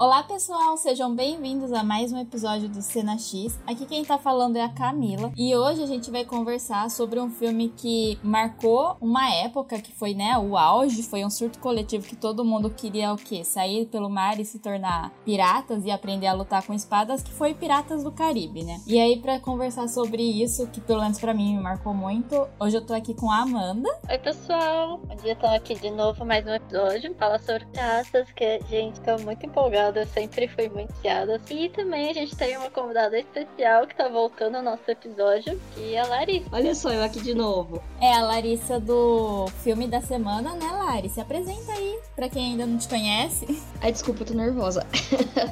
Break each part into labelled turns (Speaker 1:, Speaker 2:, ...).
Speaker 1: Olá pessoal, sejam bem-vindos a mais um episódio do Cena X. Aqui quem tá falando é a Camila e hoje a gente vai conversar sobre um filme que marcou uma época que foi, né, o auge, foi um surto coletivo que todo mundo queria o quê? Sair pelo mar e se tornar piratas e aprender a lutar com espadas, que foi Piratas do Caribe, né? E aí para conversar sobre isso, que pelo menos para mim me marcou muito, hoje eu tô aqui com a Amanda.
Speaker 2: Oi pessoal, bom dia, tô aqui de novo mais um episódio, fala sobre piratas, que gente, tô muito empolgada eu sempre fui muito fiada. E também a gente tem uma convidada especial que tá voltando ao nosso episódio, que é a Larissa.
Speaker 3: Olha só, eu aqui de novo.
Speaker 1: É a Larissa do filme da semana, né, Lari? Se apresenta aí, pra quem ainda não te conhece.
Speaker 3: Ai, desculpa, eu tô nervosa.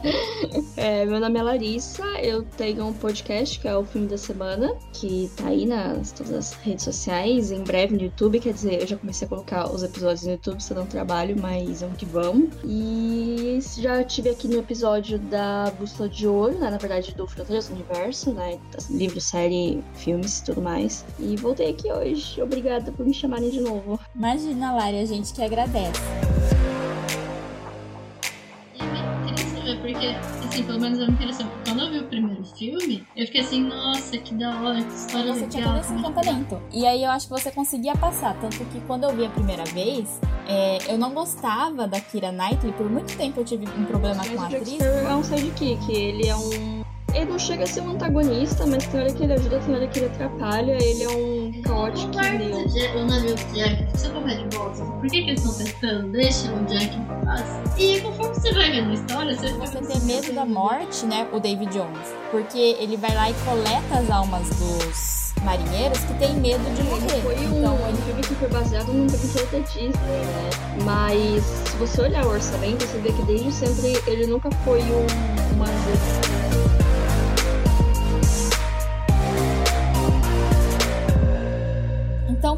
Speaker 3: é, meu nome é Larissa, eu tenho um podcast que é o filme da semana, que tá aí nas todas as redes sociais, em breve no YouTube, quer dizer, eu já comecei a colocar os episódios no YouTube, se eu não trabalho, mas vamos que vamos. E já tive aqui no episódio da Bússola de Ouro, né? Na verdade, do Fronteiras do Universo, né? Livro, série, filmes e tudo mais. E voltei aqui hoje. Obrigada por me chamarem de novo.
Speaker 1: Imagina, Lari, a gente que agradece.
Speaker 4: porque, assim, pelo menos eu me interessei. Primeiro filme, eu fiquei assim, nossa, que da hora, que história
Speaker 1: você
Speaker 4: legal.
Speaker 1: Você tinha todo esse encantamento. E aí eu acho que você conseguia passar. Tanto que quando eu vi a primeira vez, é, eu não gostava da Kira Knightley. Por muito tempo eu tive um problema com a atriz.
Speaker 3: É um sidekick, ele é um ele não chega a ser um antagonista, mas tem hora que ele ajuda, tem hora que ele atrapalha. Ele é um caótico.
Speaker 4: O navio do Jack, você vai de volta. Por que, que eles estão tentando? Deixa o Jack em paz. E conforme você vai vendo a história, você
Speaker 1: Você tem medo da morte, né? O David Jones. Porque ele vai lá e coleta as almas dos marinheiros que tem medo de morrer.
Speaker 3: Foi um,
Speaker 1: então,
Speaker 3: ele... filme que foi baseado num brinquedo da Disney, né? Mas se você olhar o orçamento, você vê que desde sempre ele nunca foi um, uma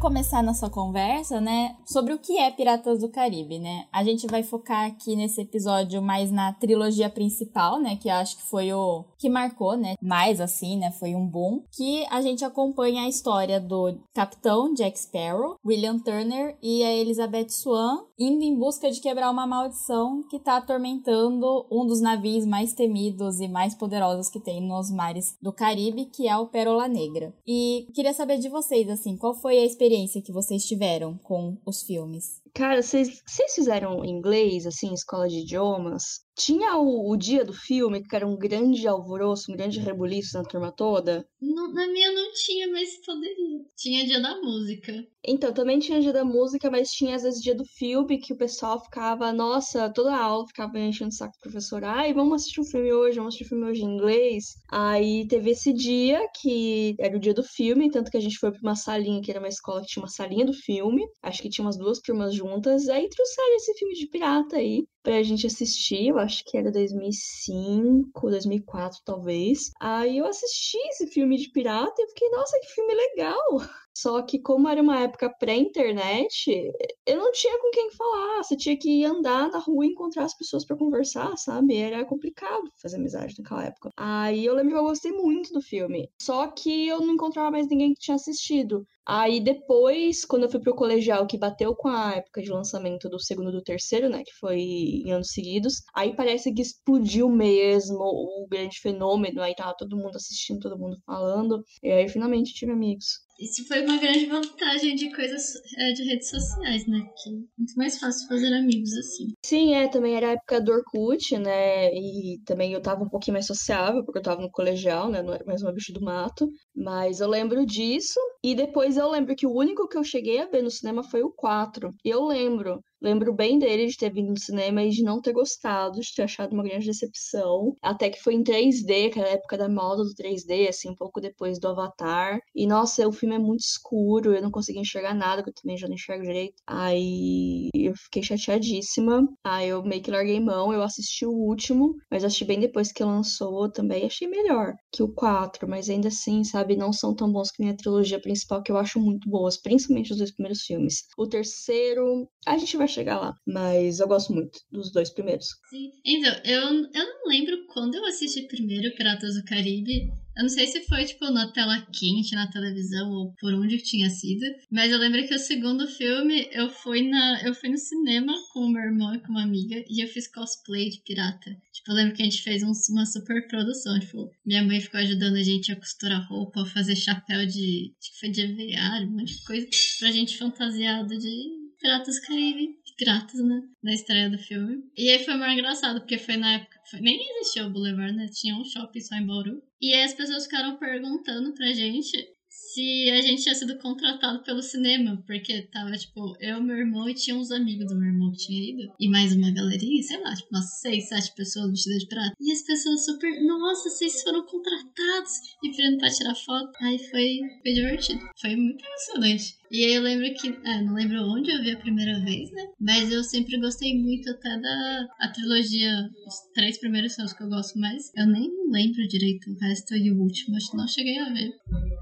Speaker 1: começar nossa conversa, né, sobre o que é Piratas do Caribe, né? A gente vai focar aqui nesse episódio mais na trilogia principal, né, que acho que foi o que marcou, né, mais assim, né, foi um boom, que a gente acompanha a história do capitão Jack Sparrow, William Turner e a Elizabeth Swan indo em busca de quebrar uma maldição que tá atormentando um dos navios mais temidos e mais poderosos que tem nos mares do Caribe, que é o Pérola Negra. E queria saber de vocês, assim, qual foi a experiência que vocês tiveram com os filmes?
Speaker 3: Cara, vocês fizeram inglês, assim, escola de idiomas? Tinha o, o, dia do filme, que era um grande alvoroço, um grande rebuliço na turma toda?
Speaker 4: Não, na minha não tinha, mas poderia. Tinha dia da música.
Speaker 3: Então, também tinha dia da música, mas tinha às vezes dia do filme, que o pessoal ficava, nossa, toda a aula ficava enchendo o saco do professor. Ai, vamos assistir um filme hoje, vamos assistir um filme hoje em inglês. Aí teve esse dia, que era o dia do filme, tanto que a gente foi pra uma salinha, que era uma escola que tinha uma salinha do filme. Acho que tinha umas duas turmas juntas. Aí trouxeram esse filme de pirata aí pra gente assistir. Eu acho que era 2005, 2004 talvez. Aí eu assisti esse filme de pirata e fiquei, nossa, que filme legal! Só que como era uma época pré-internet, eu não tinha com quem falar. Você tinha que andar na rua e encontrar as pessoas para conversar, sabe? Era complicado fazer amizade naquela época. Aí eu lembro que eu gostei muito do filme. Só que eu não encontrava mais ninguém que tinha assistido. Aí depois, quando eu fui pro colegial, que bateu com a época de lançamento do segundo e do terceiro, né? Que foi em anos seguidos, aí parece que explodiu mesmo o grande fenômeno. Aí tava todo mundo assistindo, todo mundo falando. E aí finalmente tive amigos.
Speaker 4: Isso foi uma grande vantagem de coisas é, de redes sociais, né? Que é muito mais fácil fazer amigos assim.
Speaker 3: Sim, é, também era a época do Orkut, né? E também eu tava um pouquinho mais sociável, porque eu tava no colegial, né? Não era mais uma bicho do mato. Mas eu lembro disso. E depois eu lembro que o único que eu cheguei a ver no cinema foi o 4. E eu lembro Lembro bem dele de ter vindo no cinema e de não ter gostado, de ter achado uma grande decepção. Até que foi em 3D, aquela época da moda do 3D, assim, um pouco depois do Avatar. E nossa, o filme é muito escuro, eu não consegui enxergar nada, que eu também já não enxergo direito. Aí eu fiquei chateadíssima. Aí eu meio que larguei mão, eu assisti o último, mas assisti bem depois que lançou também. Achei melhor que o 4, mas ainda assim, sabe, não são tão bons que minha trilogia principal, que eu acho muito boas, principalmente os dois primeiros filmes. O terceiro, a gente vai chegar lá. Mas eu gosto muito dos dois primeiros.
Speaker 4: Sim. Então, eu, eu não lembro quando eu assisti primeiro Piratas do Caribe. Eu não sei se foi, tipo, na tela quente, na televisão, ou por onde tinha sido. Mas eu lembro que o segundo filme, eu fui, na, eu fui no cinema com o meu irmão e com uma amiga. E eu fiz cosplay de pirata. Tipo, eu lembro que a gente fez um, uma super produção. Tipo, minha mãe ficou ajudando a gente a costurar roupa, a fazer chapéu de... Acho que foi de aviário, um monte de coisa. Pra gente fantasiado de Piratas Caribe, grátis, né? Na estreia do filme. E aí foi mais engraçado, porque foi na época. Foi, nem existia o Boulevard, né? Tinha um shopping só em Bauru. E aí as pessoas ficaram perguntando pra gente se a gente tinha sido contratado pelo cinema, porque tava, tipo, eu, meu irmão e tinha uns amigos do meu irmão que tinha ido, e mais uma galerinha, sei lá, tipo, umas seis, sete pessoas vestidas de prata. E as pessoas super, nossa, vocês foram contratados, e pedindo pra tirar foto. Aí foi, foi divertido, foi muito emocionante. E aí eu lembro que, é, não lembro onde eu vi a primeira vez, né? Mas eu sempre gostei muito até da a trilogia, os três primeiros os que eu gosto mais. Eu nem lembro direito o resto e o último, acho que não cheguei a ver.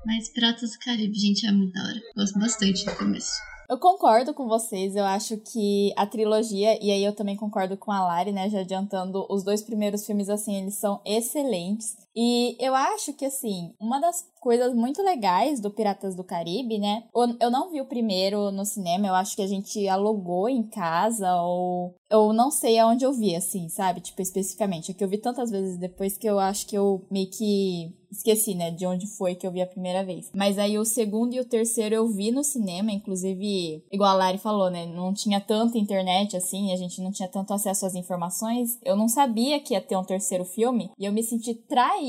Speaker 4: Mas Piratas do Caribe, gente, é muito da hora. Gosto bastante do começo.
Speaker 1: Eu concordo com vocês, eu acho que a trilogia, e aí eu também concordo com a Lari, né, já adiantando, os dois primeiros filmes, assim, eles são excelentes. E eu acho que, assim, uma das coisas muito legais do Piratas do Caribe, né? Eu não vi o primeiro no cinema, eu acho que a gente alugou em casa, ou eu não sei aonde eu vi, assim, sabe? Tipo, especificamente. É que eu vi tantas vezes depois que eu acho que eu meio que esqueci, né, de onde foi que eu vi a primeira vez. Mas aí o segundo e o terceiro eu vi no cinema, inclusive, igual a Lari falou, né, não tinha tanta internet assim, a gente não tinha tanto acesso às informações. Eu não sabia que ia ter um terceiro filme e eu me senti traída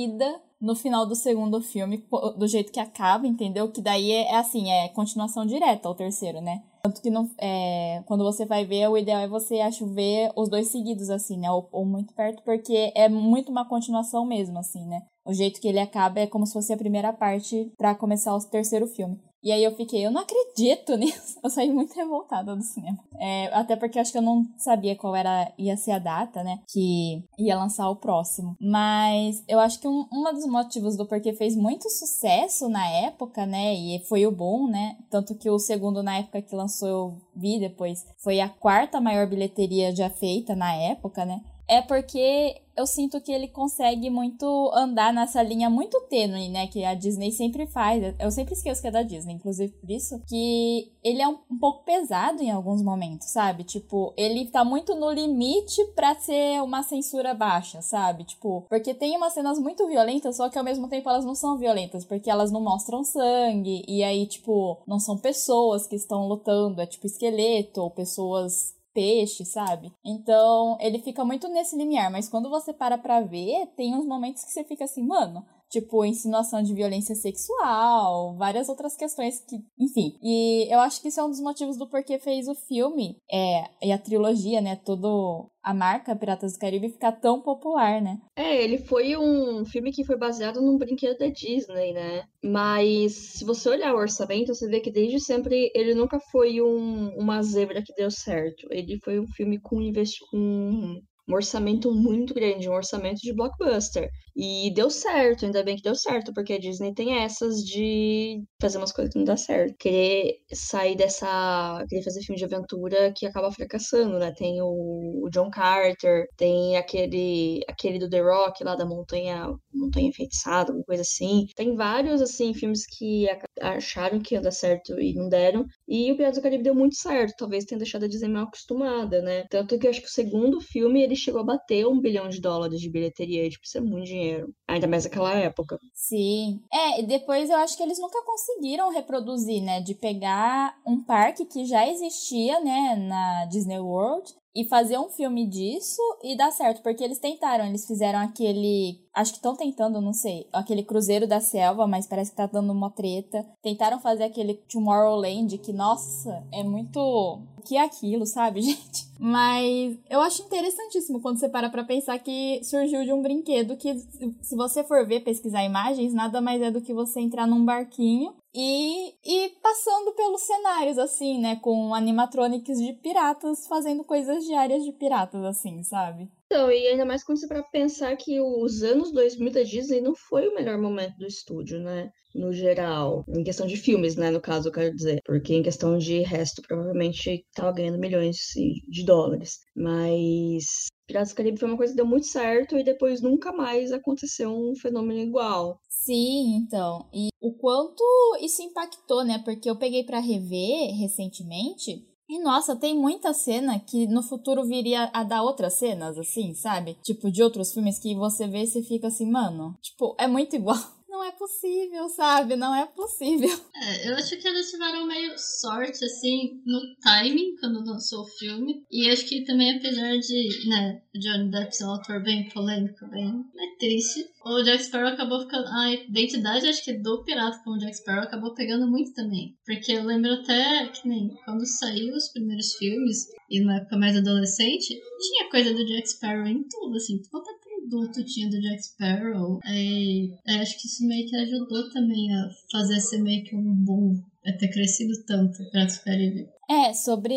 Speaker 1: no final do segundo filme, do jeito que acaba, entendeu? Que daí é, é assim, é continuação direta ao terceiro, né? Tanto que não, é, quando você vai ver, o ideal é você, acho, ver os dois seguidos, assim, né? Ou, ou, muito perto, porque é muito uma continuação mesmo, assim, né? O jeito que ele acaba é como se fosse a primeira parte para começar o terceiro filme. E aí eu fiquei, eu não acredito nisso. Eu saí muito revoltada do cinema. É, até porque acho que eu não sabia qual era ia ser a data, né? Que ia lançar o próximo. Mas eu acho que um, um dos motivos do porquê fez muito sucesso na época, né? E foi o bom, né? Tanto que o segundo, na época que lançou, eu vi depois, foi a quarta maior bilheteria já feita na época, né? É porque eu sinto que ele consegue muito andar nessa linha muito tênue, né? Que a Disney sempre faz. Eu sempre esqueço que é da Disney, inclusive por isso. Que ele é um, um pouco pesado em alguns momentos, sabe? Tipo, ele tá muito no limite pra ser uma censura baixa, sabe? Tipo, porque tem umas cenas muito violentas, só que ao mesmo tempo elas não são violentas, porque elas não mostram sangue. E aí, tipo, não são pessoas que estão lutando, é tipo esqueleto ou pessoas peixe, sabe? Então, ele fica muito nesse limiar, mas quando você para pra ver, tem uns momentos que você fica assim, mano, tipo insinuação de violência sexual, várias outras questões que, enfim. E eu acho que isso é um dos motivos do porquê fez o filme é, e a trilogia, né, todo a marca Piratas do Caribe ficar tão popular, né?
Speaker 3: É, ele foi um filme que foi baseado num brinquedo da Disney, né? Mas se você olhar o orçamento, você vê que desde sempre ele nunca foi um, uma zebra que deu certo. Ele foi um filme com, investi com um orçamento muito grande, um orçamento de blockbuster. E deu certo, ainda bem que deu certo, porque a Disney tem essas de fazer umas coisas que não dá certo. Querer sair dessa. querer fazer filme de aventura que acaba fracassando, né? Tem o, o John Carter, tem aquele aquele do The Rock lá da montanha, montanha enfeitiçada, alguma coisa assim. Tem vários, assim, filmes que acharam que ia dar certo e não deram. E o Piratas do Caribe deu muito certo, talvez tenha deixado a Disney mal acostumada, né? Tanto que eu acho que o segundo filme ele chegou a bater um bilhão de dólares de bilheteria, tipo, isso é muito dinheiro dinheiro. Ainda mais naquela época.
Speaker 1: Sim. É, e depois eu acho que eles nunca conseguiram reproduzir, né? De pegar um parque que já existia, né, na Disney World e fazer um filme disso e dar certo, porque eles tentaram, eles fizeram aquele, acho que estão tentando, não sei, aquele Cruzeiro da Selva, mas parece que tá dando uma treta. Tentaram fazer aquele Tomorrowland, que nossa, é muito o que é aquilo, sabe, gente? Mas eu acho interessantíssimo quando você para pra pensar que surgiu de um brinquedo que, se você for ver, pesquisar imagens, nada mais é do que você entrar num barquinho e, e passando pelos cenários, assim, né? Com animatronics de piratas fazendo coisas diárias de piratas, assim, sabe?
Speaker 3: Então, e ainda mais quando você para pensar que os anos 2000 da Disney não foi o melhor momento do estúdio, né? No geral. Em questão de filmes, né? No caso, eu quero dizer. Porque em questão de resto, provavelmente tava ganhando milhões de dólares. Mas Piratas do Caribe foi uma coisa que deu muito certo e depois nunca mais aconteceu um fenômeno igual.
Speaker 1: Sim, então. E o quanto isso impactou, né? Porque eu peguei para rever recentemente. E nossa, tem muita cena que no futuro viria a dar outras cenas, assim, sabe? Tipo, de outros filmes que você vê e você fica assim, mano, tipo, é muito igual não é possível, sabe? Não é possível.
Speaker 4: É, eu acho que eles tiveram meio sorte, assim, no timing, quando lançou o filme. E acho que também, apesar de, né, Johnny Depp ser um autor bem polêmico, bem né, triste, o Jack Sparrow acabou ficando. A identidade, acho que do pirata com o Jack Sparrow acabou pegando muito também. Porque eu lembro até que nem quando saiu os primeiros filmes, e numa época mais adolescente, tinha coisa do Jack Sparrow em tudo, assim, qualquer produto tinha do Jack Sparrow. É, é, acho que isso meio que ajudou também a fazer ser meio que um bom. a ter crescido tanto Piratas do Caribe.
Speaker 1: É, sobre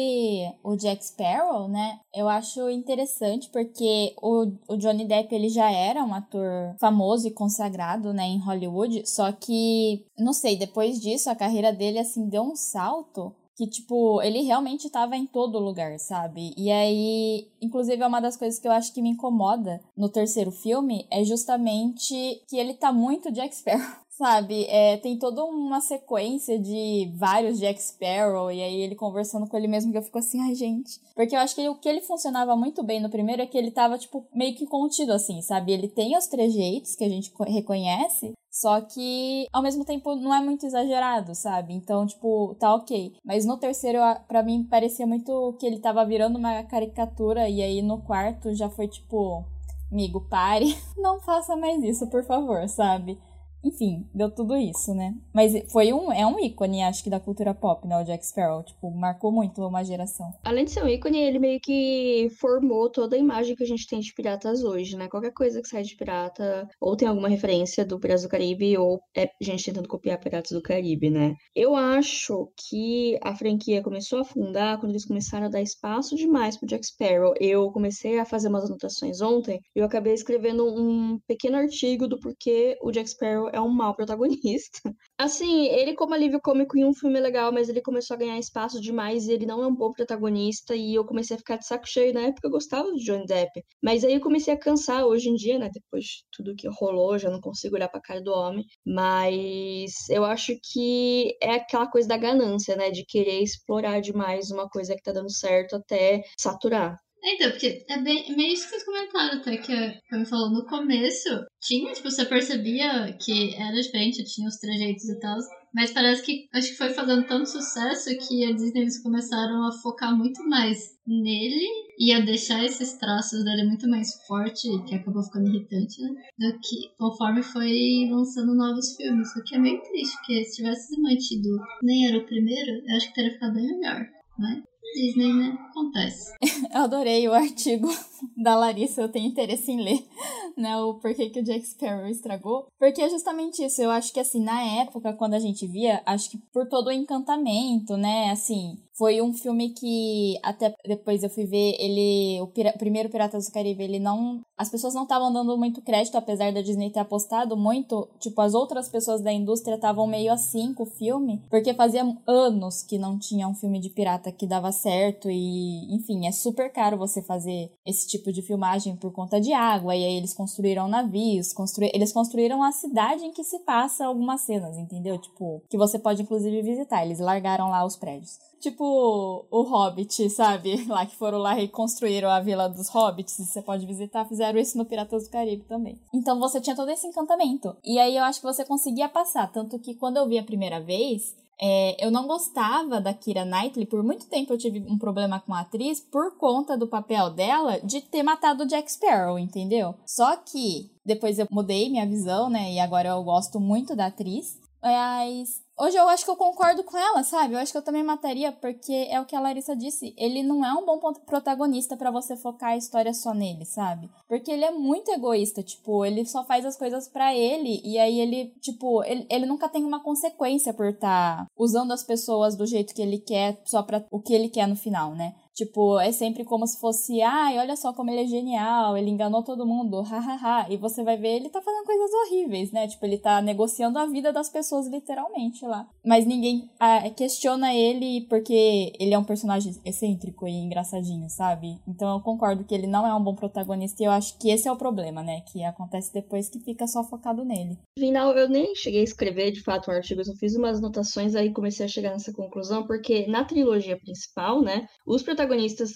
Speaker 1: o Jack Sparrow, né? Eu acho interessante porque o, o Johnny Depp ele já era um ator famoso e consagrado, né, em Hollywood, só que, não sei, depois disso a carreira dele assim deu um salto que, tipo, ele realmente tava em todo lugar, sabe? E aí, inclusive, é uma das coisas que eu acho que me incomoda no terceiro filme é justamente que ele tá muito Jack Sparrow. Sabe, é, tem toda uma sequência de vários Jack Sparrow, e aí ele conversando com ele mesmo, que eu fico assim, ai gente. Porque eu acho que o que ele funcionava muito bem no primeiro é que ele tava, tipo, meio que contido, assim, sabe? Ele tem os trejeitos que a gente reconhece, só que, ao mesmo tempo, não é muito exagerado, sabe? Então, tipo, tá ok. Mas no terceiro, para mim, parecia muito que ele tava virando uma caricatura. E aí no quarto já foi tipo, amigo, pare. Não faça mais isso, por favor, sabe? Enfim, deu tudo isso, né? Mas foi um, é um ícone, acho que, da cultura pop, né? O Jack Sparrow. Tipo, marcou muito uma geração.
Speaker 3: Além de ser um ícone, ele meio que formou toda a imagem que a gente tem de piratas hoje, né? Qualquer coisa que sai de pirata, ou tem alguma referência do Piratas do Caribe, ou é gente tentando copiar Piratas do Caribe, né? Eu acho que a franquia começou a afundar quando eles começaram a dar espaço demais pro Jack Sparrow. Eu comecei a fazer umas anotações ontem, e eu acabei escrevendo um pequeno artigo do porquê o Jack Sparrow é um mau protagonista. Assim, ele como alívio cômico em um filme é legal, mas ele começou a ganhar espaço demais e ele não é um bom protagonista e eu comecei a ficar de saco cheio. Na época eu gostava do Johnny Depp, mas aí eu comecei a cansar hoje em dia, né? Depois de tudo que rolou, já não consigo olhar pra cara do homem. Mas eu acho que é aquela coisa da ganância, né? De querer explorar demais uma coisa que tá dando certo até saturar.
Speaker 4: Então, porque é bem, meio isso que vocês comentaram até, que a me falou no começo, tinha, tipo, você percebia que era diferente, tinha os trejeitos e tal, mas parece que, acho que foi fazendo tanto sucesso que a Disney eles começaram a focar muito mais nele e a deixar esses traços dele muito mais forte, que acabou ficando irritante, né? Do que conforme foi lançando novos filmes. O que é meio triste, porque se tivesse mantido nem era o primeiro, eu acho que teria ficado bem melhor, né? Disney, né? Acontece.
Speaker 1: Eu adorei o artigo da Larissa, eu tenho interesse em ler, né? O porquê que o Jack Sparrow estragou. Porque é justamente isso. Eu acho que, assim, na época, quando a gente via, acho que por todo o encantamento, né? Assim, foi um filme que até depois eu fui ver ele, o Pira, primeiro Piratas do Caribe, ele não, as pessoas não estavam dando muito crédito apesar da Disney ter apostado muito, tipo as outras pessoas da indústria estavam meio assim com o filme, porque fazia anos que não tinha um filme de pirata que dava certo e, enfim, é super caro você fazer esse tipo de filmagem por conta de água e aí eles construíram navios, constru, eles construíram a cidade em que se passa algumas cenas, entendeu? Tipo, que você pode inclusive visitar, eles largaram lá os prédios tipo o Hobbit, sabe? Lá que foram lá e reconstruíram a vila dos Hobbits, você pode visitar, fizeram isso no Piratas do Caribe também. Então você tinha todo esse encantamento. E aí eu acho que você conseguia passar, tanto que quando eu vi a primeira vez, é, eu não gostava da Kira Knightley, por muito tempo eu tive um problema com a atriz por conta do papel dela de ter matado o Jack Sparrow, entendeu? Só que depois eu mudei minha visão, né? E agora eu gosto muito da atriz. Mas Hoje eu acho que eu concordo com ela, sabe? Eu acho que eu também mataria, porque é o que a Larissa disse. Ele não é um bom protagonista para você focar a história só nele, sabe? Porque ele é muito egoísta, tipo, ele só faz as coisas para ele, e aí ele, tipo, ele, ele nunca tem uma consequência por estar tá usando as pessoas do jeito que ele quer, só pra o que ele quer no final, né? Tipo, é sempre como se fosse, ai, olha só como ele é genial, ele enganou todo mundo, hahaha. e você vai ver, ele tá fazendo coisas horríveis, né? Tipo, ele tá negociando a vida das pessoas literalmente lá. Mas ninguém ah, questiona ele porque ele é um personagem excêntrico e engraçadinho, sabe? Então eu concordo que ele não é um bom protagonista e eu acho que esse é o problema, né? Que acontece depois que fica só focado nele.
Speaker 3: Final, eu nem cheguei a escrever de fato um artigo, eu fiz umas anotações aí comecei a chegar nessa conclusão, porque na trilogia principal, né, os protagonistas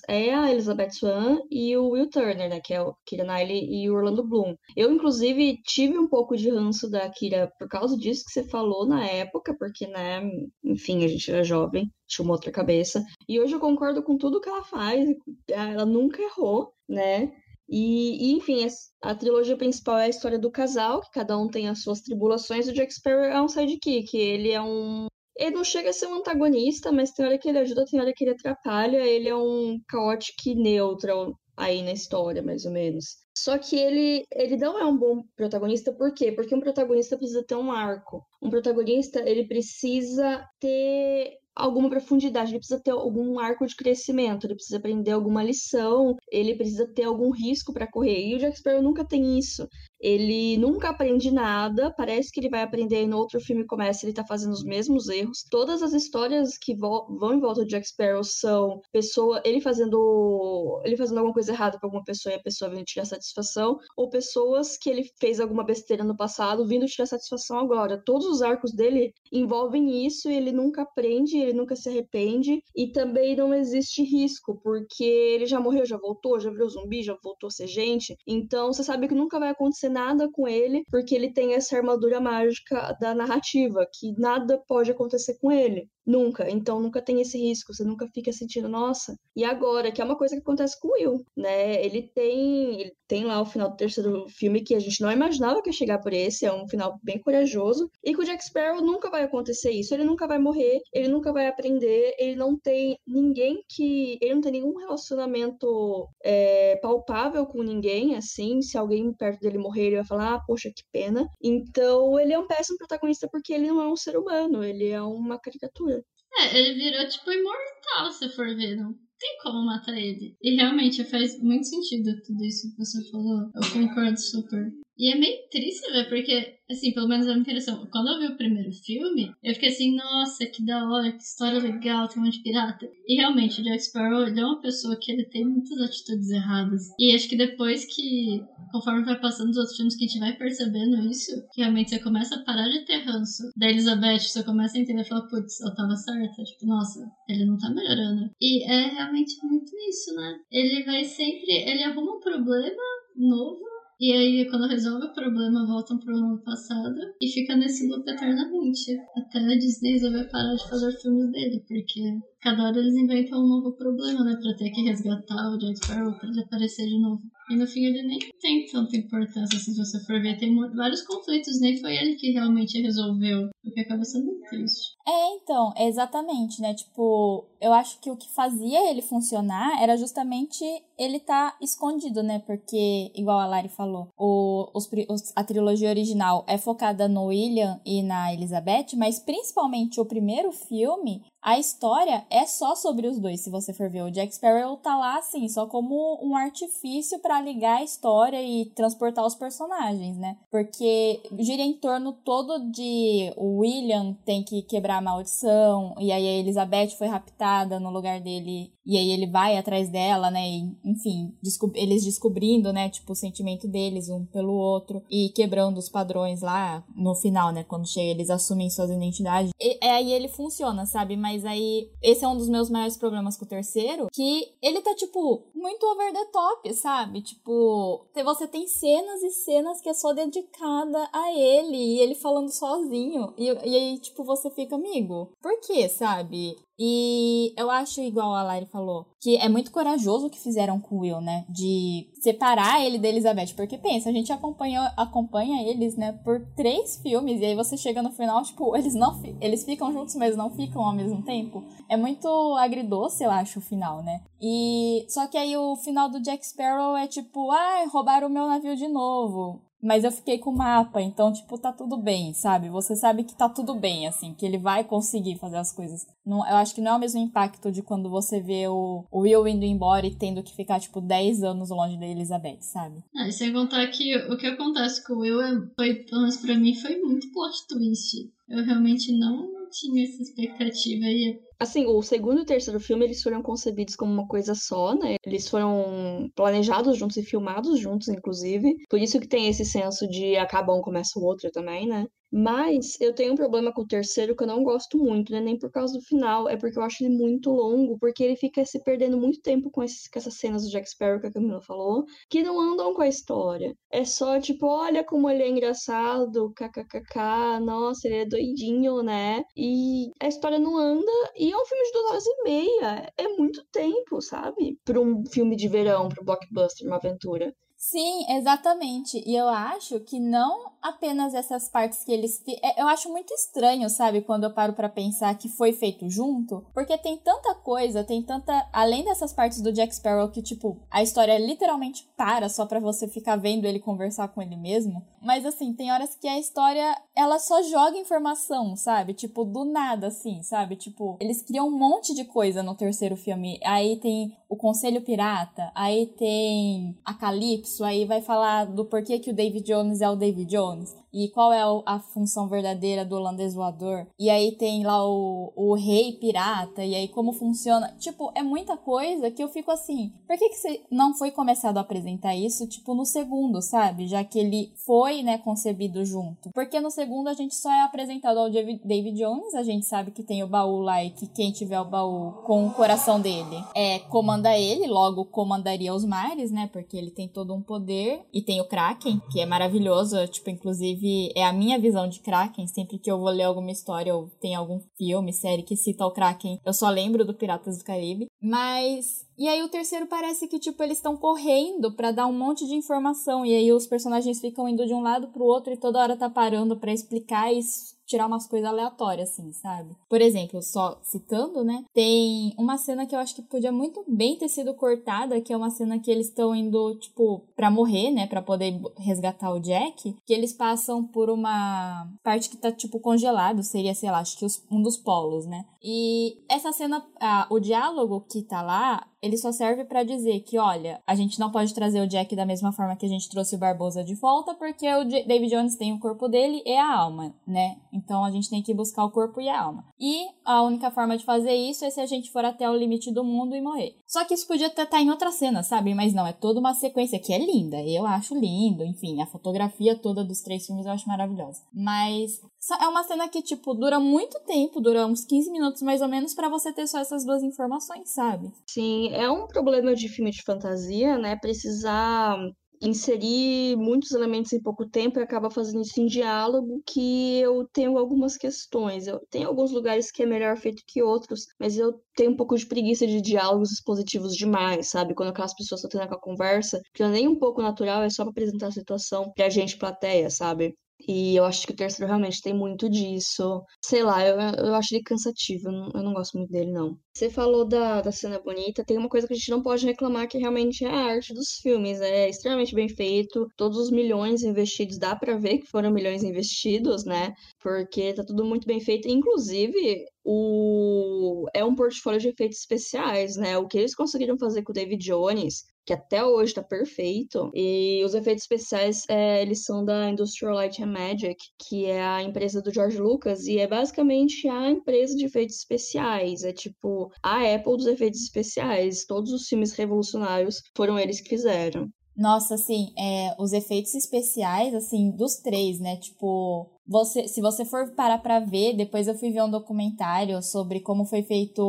Speaker 3: é a Elizabeth Swan e o Will Turner, né, que é o Kira Knightley e o Orlando Bloom. Eu, inclusive, tive um pouco de ranço da Kira por causa disso que você falou na época, porque, né, enfim, a gente era jovem, tinha uma outra cabeça. E hoje eu concordo com tudo que ela faz, ela nunca errou, né? E, e, enfim, a trilogia principal é a história do casal, que cada um tem as suas tribulações. O Jack Sparrow é um sidekick, ele é um. Ele não chega a ser um antagonista, mas tem hora que ele ajuda, tem hora que ele atrapalha. Ele é um caótico neutro aí na história, mais ou menos. Só que ele, ele não é um bom protagonista, por quê? Porque um protagonista precisa ter um arco. Um protagonista, ele precisa ter alguma profundidade, ele precisa ter algum arco de crescimento, ele precisa aprender alguma lição, ele precisa ter algum risco para correr. E o Jack Sparrow nunca tem isso. Ele nunca aprende nada, parece que ele vai aprender e no outro filme começa ele tá fazendo os mesmos erros. Todas as histórias que vão em volta de Jack Sparrow são pessoa, ele fazendo, ele fazendo alguma coisa errada para alguma pessoa e a pessoa vindo tirar satisfação, ou pessoas que ele fez alguma besteira no passado vindo tirar satisfação agora. Todos os arcos dele envolvem isso e ele nunca aprende, ele nunca se arrepende e também não existe risco, porque ele já morreu, já voltou, já virou zumbi, já voltou a ser gente. Então você sabe que nunca vai acontecer nada com ele, porque ele tem essa armadura mágica da narrativa, que nada pode acontecer com ele. Nunca. Então nunca tem esse risco. Você nunca fica sentindo, nossa. E agora, que é uma coisa que acontece com o Will, né? Ele tem, ele tem lá o final do terceiro filme que a gente não imaginava que ia chegar por esse. É um final bem corajoso. E com o Jack Sparrow nunca vai acontecer isso. Ele nunca vai morrer, ele nunca vai aprender, ele não tem ninguém que. Ele não tem nenhum relacionamento é, palpável com ninguém, assim. Se alguém perto dele morrer, ele vai falar, ah, poxa, que pena. Então ele é um péssimo protagonista porque ele não é um ser humano, ele é uma caricatura.
Speaker 4: É, ele virou tipo imortal, se for ver. Não tem como matar ele. E realmente faz muito sentido tudo isso que você falou. Eu concordo super. E é meio triste, ver, porque, assim, pelo menos a minha impressão, quando eu vi o primeiro filme, eu fiquei assim, nossa, que da hora, que história legal, tem um monte de pirata. E realmente, o Jack Sparrow, ele é uma pessoa que ele tem muitas atitudes erradas. E acho que depois que, conforme vai passando os outros filmes, que a gente vai percebendo isso, que realmente você começa a parar de ter ranço da Elizabeth, você começa a entender e falar, putz, eu tava certa. Tipo, nossa, ele não tá melhorando. E é realmente muito isso, né? Ele vai sempre, ele arruma um problema novo e aí, quando resolve o problema, voltam pro ano passado e fica nesse loop eternamente. Até a Disney resolver parar de fazer filmes dele, porque cada hora eles inventam um novo problema, né? Pra ter que resgatar o Jack Sparrow pra ele aparecer de novo. E no fim ele nem tem tanta importância, assim, se você for ver. Tem vários conflitos, nem foi ele que realmente resolveu. O que acaba sendo triste.
Speaker 1: É, então, exatamente, né? Tipo, eu acho que o que fazia ele funcionar era justamente ele tá escondido, né? Porque, igual a Lari falou, o, os, a trilogia original é focada no William e na Elizabeth, mas principalmente o primeiro filme a história é só sobre os dois, se você for ver. O Jack Sparrow tá lá, assim, só como um artifício para ligar a história e transportar os personagens, né? Porque gira em torno todo de o William tem que quebrar a maldição, e aí a Elizabeth foi raptada no lugar dele, e aí ele vai atrás dela, né? E, enfim, eles descobrindo, né, tipo, o sentimento deles um pelo outro, e quebrando os padrões lá no final, né? Quando chega, eles assumem suas identidades. E aí ele funciona, sabe? Mas aí esse é um dos meus maiores problemas com o terceiro, que ele tá, tipo, muito over the top, sabe? Tipo, você tem cenas e cenas que é só dedicada a ele, e ele falando sozinho. E, e aí, tipo, você fica, amigo, por quê, sabe? E eu acho, igual a Lari falou, que é muito corajoso o que fizeram com o Will, né? De separar ele da Elizabeth. Porque pensa, a gente acompanha, acompanha eles, né, por três filmes, e aí você chega no final, tipo, eles não eles ficam juntos, mas não ficam ao mesmo tempo. É muito agridoce, eu acho, o final, né? E só que aí o final do Jack Sparrow é tipo, ah, roubaram o meu navio de novo. Mas eu fiquei com o mapa, então, tipo, tá tudo bem, sabe? Você sabe que tá tudo bem, assim, que ele vai conseguir fazer as coisas. Não, eu acho que não é o mesmo impacto de quando você vê o, o Will indo embora e tendo que ficar, tipo, 10 anos longe da Elizabeth, sabe?
Speaker 4: Ah, e sem contar que o que acontece com o Will, é, foi, pelo menos pra mim, foi muito plot twist. Eu realmente não tinha essa expectativa e
Speaker 3: Assim, o segundo e o terceiro filme, eles foram concebidos como uma coisa só, né? Eles foram planejados juntos e filmados juntos, inclusive. Por isso que tem esse senso de acaba um, começa o outro também, né? Mas eu tenho um problema com o terceiro que eu não gosto muito, né? Nem por causa do final, é porque eu acho ele muito longo, porque ele fica se perdendo muito tempo com, esses, com essas cenas do Jack Sparrow que a Camila falou, que não andam com a história. É só tipo, olha como ele é engraçado, kkkk, nossa, ele é doidinho, né? E a história não anda, e é um filme de duas horas e meia. É muito tempo, sabe? Para um filme de verão, para um blockbuster, uma aventura.
Speaker 1: Sim, exatamente. E eu acho que não apenas essas partes que eles. É, eu acho muito estranho, sabe, quando eu paro para pensar que foi feito junto, porque tem tanta coisa, tem tanta. Além dessas partes do Jack Sparrow que, tipo, a história literalmente para só para você ficar vendo ele conversar com ele mesmo. Mas, assim, tem horas que a história, ela só joga informação, sabe? Tipo, do nada, assim, sabe? Tipo, eles criam um monte de coisa no terceiro filme. Aí tem o Conselho Pirata, aí tem a Calypso, aí vai falar do porquê que o David Jones é o David Jones ones. E qual é a função verdadeira do holandês voador. E aí tem lá o, o rei pirata, e aí como funciona. Tipo, é muita coisa que eu fico assim, por que, que você não foi começado a apresentar isso, tipo, no segundo, sabe? Já que ele foi, né, concebido junto. Porque no segundo a gente só é apresentado ao David Jones, a gente sabe que tem o baú lá e que quem tiver o baú com o coração dele é comanda ele, logo comandaria os mares, né? Porque ele tem todo um poder. E tem o Kraken, que é maravilhoso, tipo, inclusive Inclusive, é a minha visão de Kraken. Sempre que eu vou ler alguma história ou tem algum filme, série que cita o Kraken, eu só lembro do Piratas do Caribe. Mas. E aí o terceiro parece que, tipo, eles estão correndo para dar um monte de informação. E aí os personagens ficam indo de um lado pro outro e toda hora tá parando para explicar isso tirar umas coisas aleatórias, assim, sabe? Por exemplo, só citando, né? Tem uma cena que eu acho que podia muito bem ter sido cortada, que é uma cena que eles estão indo, tipo, pra morrer, né? Pra poder resgatar o Jack. Que eles passam por uma parte que tá, tipo, congelado. Seria, sei lá, acho que os, um dos polos, né? E essa cena, o diálogo que tá lá, ele só serve para dizer que, olha, a gente não pode trazer o Jack da mesma forma que a gente trouxe o Barbosa de volta, porque o David Jones tem o corpo dele e a alma, né? Então a gente tem que buscar o corpo e a alma. E a única forma de fazer isso é se a gente for até o limite do mundo e morrer. Só que isso podia estar tá em outra cena, sabe? Mas não, é toda uma sequência que é linda. Eu acho lindo, enfim, a fotografia toda dos três filmes eu acho maravilhosa. Mas é uma cena que, tipo, dura muito tempo, dura uns 15 minutos mais ou menos, para você ter só essas duas informações, sabe?
Speaker 3: Sim, é um problema de filme de fantasia, né? Precisar inserir muitos elementos em pouco tempo e acaba fazendo isso em diálogo que eu tenho algumas questões. Eu tenho alguns lugares que é melhor feito que outros, mas eu tenho um pouco de preguiça de diálogos expositivos demais, sabe? Quando aquelas pessoas estão tendo aquela conversa, que não é nem um pouco natural, é só para apresentar a situação pra gente plateia, sabe? E eu acho que o terceiro realmente tem muito disso. Sei lá, eu, eu acho ele cansativo. Eu não, eu não gosto muito dele, não. Você falou da, da cena bonita. Tem uma coisa que a gente não pode reclamar que realmente é a arte dos filmes. É extremamente bem feito. Todos os milhões investidos, dá para ver que foram milhões investidos, né? Porque tá tudo muito bem feito. Inclusive, o... é um portfólio de efeitos especiais, né? O que eles conseguiram fazer com o David Jones que até hoje tá perfeito. E os efeitos especiais, é, eles são da Industrial Light and Magic, que é a empresa do George Lucas, e é basicamente a empresa de efeitos especiais. É tipo a Apple dos efeitos especiais. Todos os filmes revolucionários foram eles que fizeram.
Speaker 1: Nossa, assim, é, os efeitos especiais, assim, dos três, né? Tipo, você, se você for parar pra ver, depois eu fui ver um documentário sobre como foi feito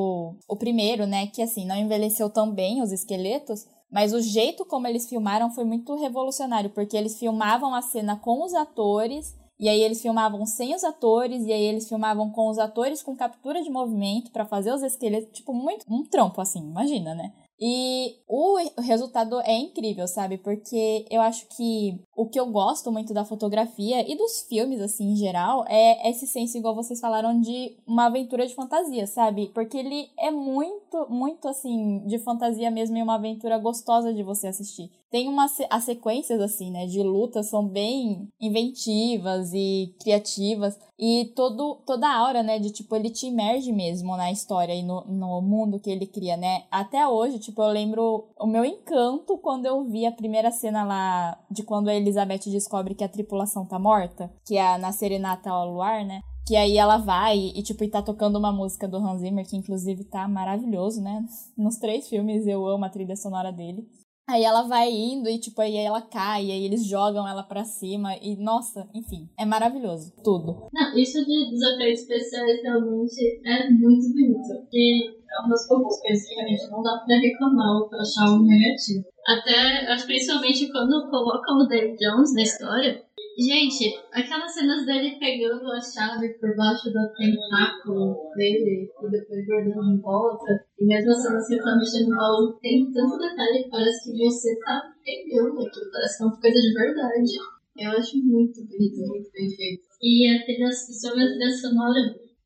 Speaker 1: o primeiro, né? Que, assim, não envelheceu tão bem os esqueletos, mas o jeito como eles filmaram foi muito revolucionário, porque eles filmavam a cena com os atores, e aí eles filmavam sem os atores, e aí eles filmavam com os atores com captura de movimento para fazer os esqueletos, tipo, muito um trampo assim, imagina, né? E o resultado é incrível, sabe? Porque eu acho que o que eu gosto muito da fotografia e dos filmes, assim, em geral, é esse senso, igual vocês falaram, de uma aventura de fantasia, sabe? Porque ele é muito muito, muito assim, de fantasia mesmo e uma aventura gostosa de você assistir. Tem umas as sequências, assim, né, de lutas são bem inventivas e criativas. E todo, toda a aura, né, de tipo, ele te imerge mesmo na história e no, no mundo que ele cria, né? Até hoje, tipo, eu lembro o meu encanto quando eu vi a primeira cena lá de quando a Elizabeth descobre que a tripulação tá morta, que é na Serenata ao Luar, né? Que aí ela vai e, tipo, e tá tocando uma música do Hans Zimmer, que inclusive tá maravilhoso, né? Nos três filmes eu amo a trilha sonora dele. Aí ela vai indo e, tipo, aí ela cai, aí eles jogam ela pra cima e, nossa, enfim, é maravilhoso, tudo.
Speaker 4: Não, isso de desafios especiais realmente é muito bonito, porque é uma das poucas coisas que realmente não dá pra reclamar ou pra achar algo negativo. Até, principalmente quando colocam o Dave Jones na história, Gente, aquelas cenas dele pegando a chave por baixo do tentáculo dele e depois guardando em volta, e mesmo as cenas que ele tá mexendo no baú, tem tanto detalhe que parece que você tá pegando aquilo, parece que é uma coisa de verdade. Eu acho muito bonito, muito bem feito. E a trilha, sobre a trilha sonora,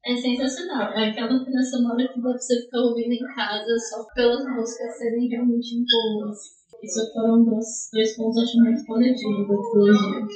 Speaker 4: é sensacional. É aquela trilha sonora que você ficar ouvindo em casa só pelas músicas serem realmente boas. Isso foram dois, dois pontos, acho, muito positivos da trilogia.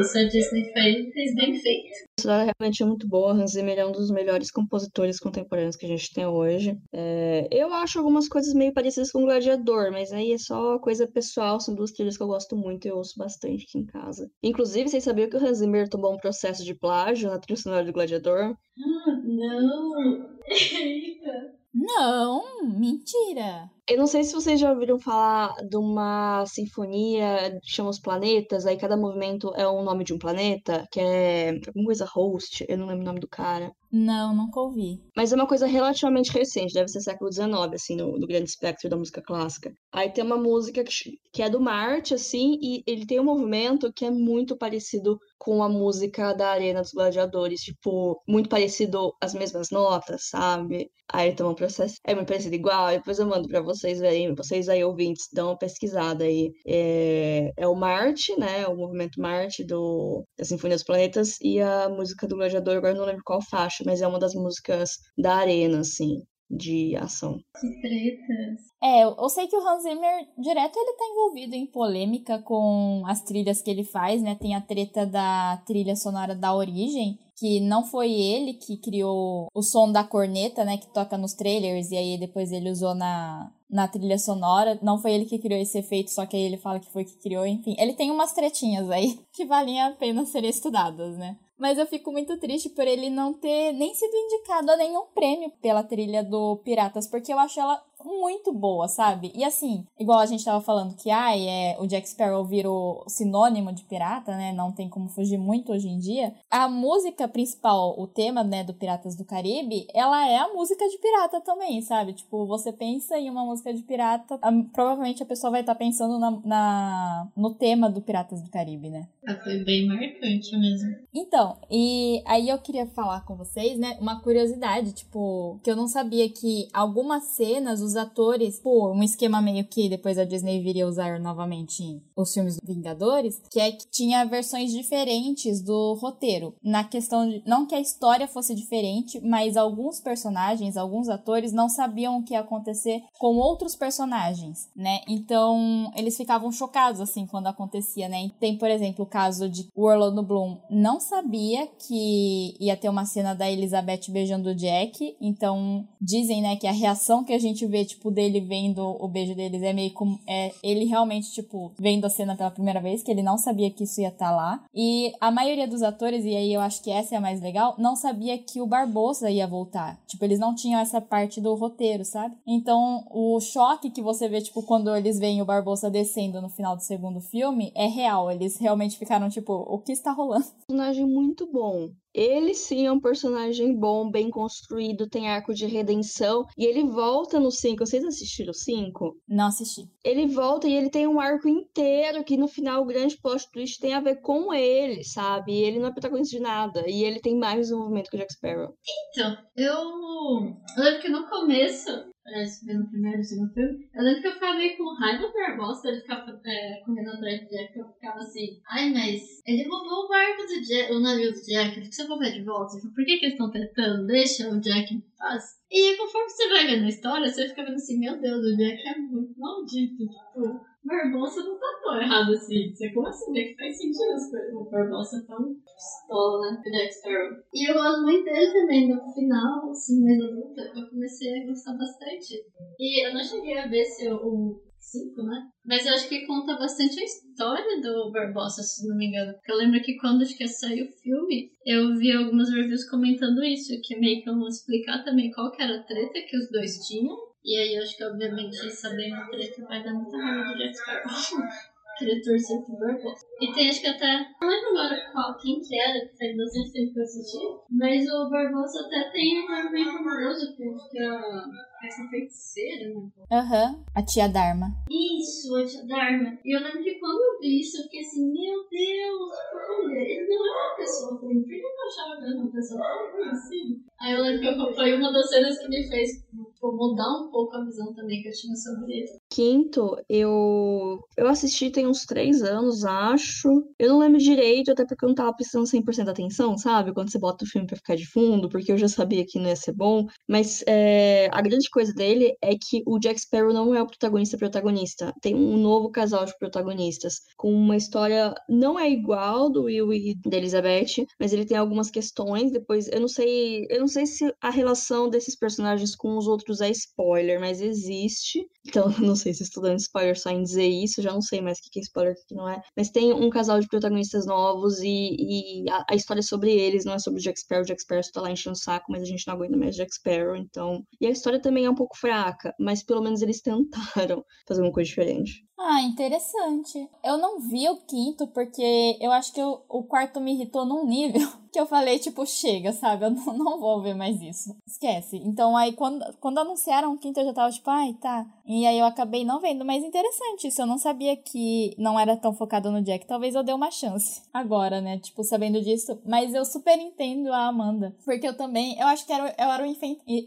Speaker 4: Isso a Disney fez, fez bem feito. A
Speaker 3: história realmente é muito boa. Hans Zimmer é um dos melhores compositores contemporâneos que a gente tem hoje. É, eu acho algumas coisas meio parecidas com Gladiador, mas aí é só coisa pessoal. São duas trilhas que eu gosto muito e eu ouço bastante aqui em casa. Inclusive, vocês sabiam que o Hans Zimmer tomou um processo de plágio na trilha sonora do Gladiador?
Speaker 4: Ah, não! Eita!
Speaker 1: Não, mentira!
Speaker 3: Eu não sei se vocês já ouviram falar de uma sinfonia que chama Os Planetas, aí cada movimento é o nome de um planeta, que é alguma coisa host, eu não lembro o nome do cara.
Speaker 1: Não, nunca ouvi.
Speaker 3: Mas é uma coisa relativamente recente, deve ser século XIX, assim, no, no grande espectro da música clássica. Aí tem uma música que, que é do Marte, assim, e ele tem um movimento que é muito parecido com a música da Arena dos Gladiadores, tipo, muito parecido as mesmas notas, sabe? Aí tem um processo, é muito parecido igual, depois eu mando pra vocês verem, vocês aí ouvintes, dão uma pesquisada aí. É, é o Marte, né? O movimento Marte do, da Sinfonia dos Planetas e a música do Gladiador, agora eu não lembro qual faixa, mas é uma das músicas da arena, assim de ação.
Speaker 4: Que tretas.
Speaker 1: É, eu sei que o Hans Zimmer, direto, ele tá envolvido em polêmica com as trilhas que ele faz, né? Tem a treta da trilha sonora da origem, que não foi ele que criou o som da corneta, né, que toca nos trailers, e aí depois ele usou na, na trilha sonora. Não foi ele que criou esse efeito, só que aí ele fala que foi que criou, enfim. Ele tem umas tretinhas aí que valem a pena serem estudadas, né? Mas eu fico muito triste por ele não ter nem sido indicado a nenhum prêmio pela trilha do Piratas, porque eu acho ela muito boa, sabe? E assim, igual a gente tava falando que ai, é, o Jack Sparrow virou sinônimo de pirata, né? Não tem como fugir muito hoje em dia. A música principal, o tema, né, do Piratas do Caribe, ela é a música de pirata também, sabe? Tipo, você pensa em uma música de pirata, a, provavelmente a pessoa vai estar tá pensando na, na, no tema do Piratas do Caribe, né?
Speaker 4: Ah, foi bem marcante mesmo.
Speaker 1: Então, e aí eu queria falar com vocês, né, uma curiosidade, tipo, que eu não sabia que algumas cenas os atores, pô, um esquema meio que depois a Disney viria usar novamente em os filmes Vingadores, que é que tinha versões diferentes do roteiro. Na questão de. Não que a história fosse diferente, mas alguns personagens, alguns atores não sabiam o que ia acontecer com outros personagens, né? Então eles ficavam chocados assim quando acontecia, né? Tem, por exemplo, o caso de o Orlando Bloom não sabia que ia ter uma cena da Elizabeth beijando o Jack, então dizem, né, que a reação que a gente vê tipo, dele vendo o beijo deles é meio como. É ele realmente, tipo, vendo a cena pela primeira vez, que ele não sabia que isso ia estar tá lá. E a maioria dos atores, e aí eu acho que essa é a mais legal, não sabia que o Barbosa ia voltar. Tipo, eles não tinham essa parte do roteiro, sabe? Então, o choque que você vê, tipo, quando eles veem o Barbosa descendo no final do segundo filme é real. Eles realmente ficaram, tipo, o que está rolando?
Speaker 3: Personagem muito bom. Ele sim é um personagem bom, bem construído, tem arco de redenção. E ele volta no 5. Vocês assistiram o 5?
Speaker 1: Não assisti.
Speaker 3: Ele volta e ele tem um arco inteiro que no final o grande plot twist tem a ver com ele, sabe? E ele não é protagonista de nada. E ele tem mais desenvolvimento que o Jack Sparrow.
Speaker 4: Então, eu, eu lembro que no começo parece bem no primeiro e segundo filme. Eu lembro que eu ficava meio com raiva do Barbosa, ele ficava é, correndo atrás do Jack, eu ficava assim, ai, mas ele roubou o barco do Jack, o navio do Jack, por que você roubar de volta? Por que, que eles estão tentando? Deixa o Jack em paz. E conforme você vai vendo a história, você fica vendo assim, meu Deus, o Jack é muito maldito, tipo, Barbosa não tá tão errado assim. Você começa a ver que faz sentido as coisas. O Barbosa é tão pistola, né? O Jack Sparrow. E eu gosto muito dele também. No final, assim, mais adulta, eu comecei a gostar bastante. E eu não cheguei a ver se o 5, né? Mas eu acho que conta bastante a história do Barbosa, se não me engano. Porque eu lembro que quando acho que saiu o filme, eu vi algumas reviews comentando isso, que meio que vão explicar também qual que era a treta que os dois tinham. E aí eu acho que obviamente sabendo a treta vai dar muita raiva do Jack Sparrow. Queria torcer pro Barbosa. E tem acho que até. Não lembro agora qual, quem que era, que faz bastante tempo que eu assisti. Mas o Barbosa até tem um argumento amoroso, que acho que é essa feiticeira, né?
Speaker 1: Aham, uhum. a tia Dharma.
Speaker 4: Isso, a tia Dharma. E eu lembro que quando eu vi isso, eu fiquei assim, meu Deus, olha, ele não é uma pessoa ruim. Por que eu achava que era uma pessoa ruim assim? Aí eu lembro que foi uma das cenas que me fez tipo, mudar um pouco a visão também que eu tinha sobre.
Speaker 3: Quinto, eu eu assisti tem uns três anos, acho. Eu não lembro direito, até porque eu não tava prestando 100% atenção, sabe? Quando você bota o filme pra ficar de fundo, porque eu já sabia que não ia ser bom. Mas é, a grande coisa dele é que o Jack Sparrow não é o protagonista protagonista. Tem um novo casal de protagonistas com uma história não é igual do Will e da Elizabeth, mas ele tem algumas questões. Depois, eu não sei, eu não sei se a relação desses personagens com os outros é spoiler, mas existe. Então, não sei se estou dando spoiler só em dizer isso, já não sei mais o que é spoiler e o que não é. Mas tem um casal de protagonistas novos e, e a, a, história é sobre eles, não é sobre o Jack Sparrow. O Jack Sparrow está lá enchendo o saco, mas a gente não aguenta mais Jack Sparrow, então. E a história também é um pouco fraca, mas pelo menos eles tentaram fazer uma coisa diferente.
Speaker 1: Ah, interessante. Eu não vi o quinto porque eu acho que eu, o quarto me irritou num nível que eu falei, tipo, chega, sabe? Eu não, não vou ver mais isso. Esquece. Então aí quando, quando anunciaram o quinto eu já tava tipo, ai, tá. E aí eu acabei não vendo, mas interessante isso. Eu não sabia que não era tão focado no Jack. Talvez eu dê uma chance agora, né? Tipo, sabendo disso. Mas eu super entendo a Amanda. Porque eu também, eu acho que era, eu era o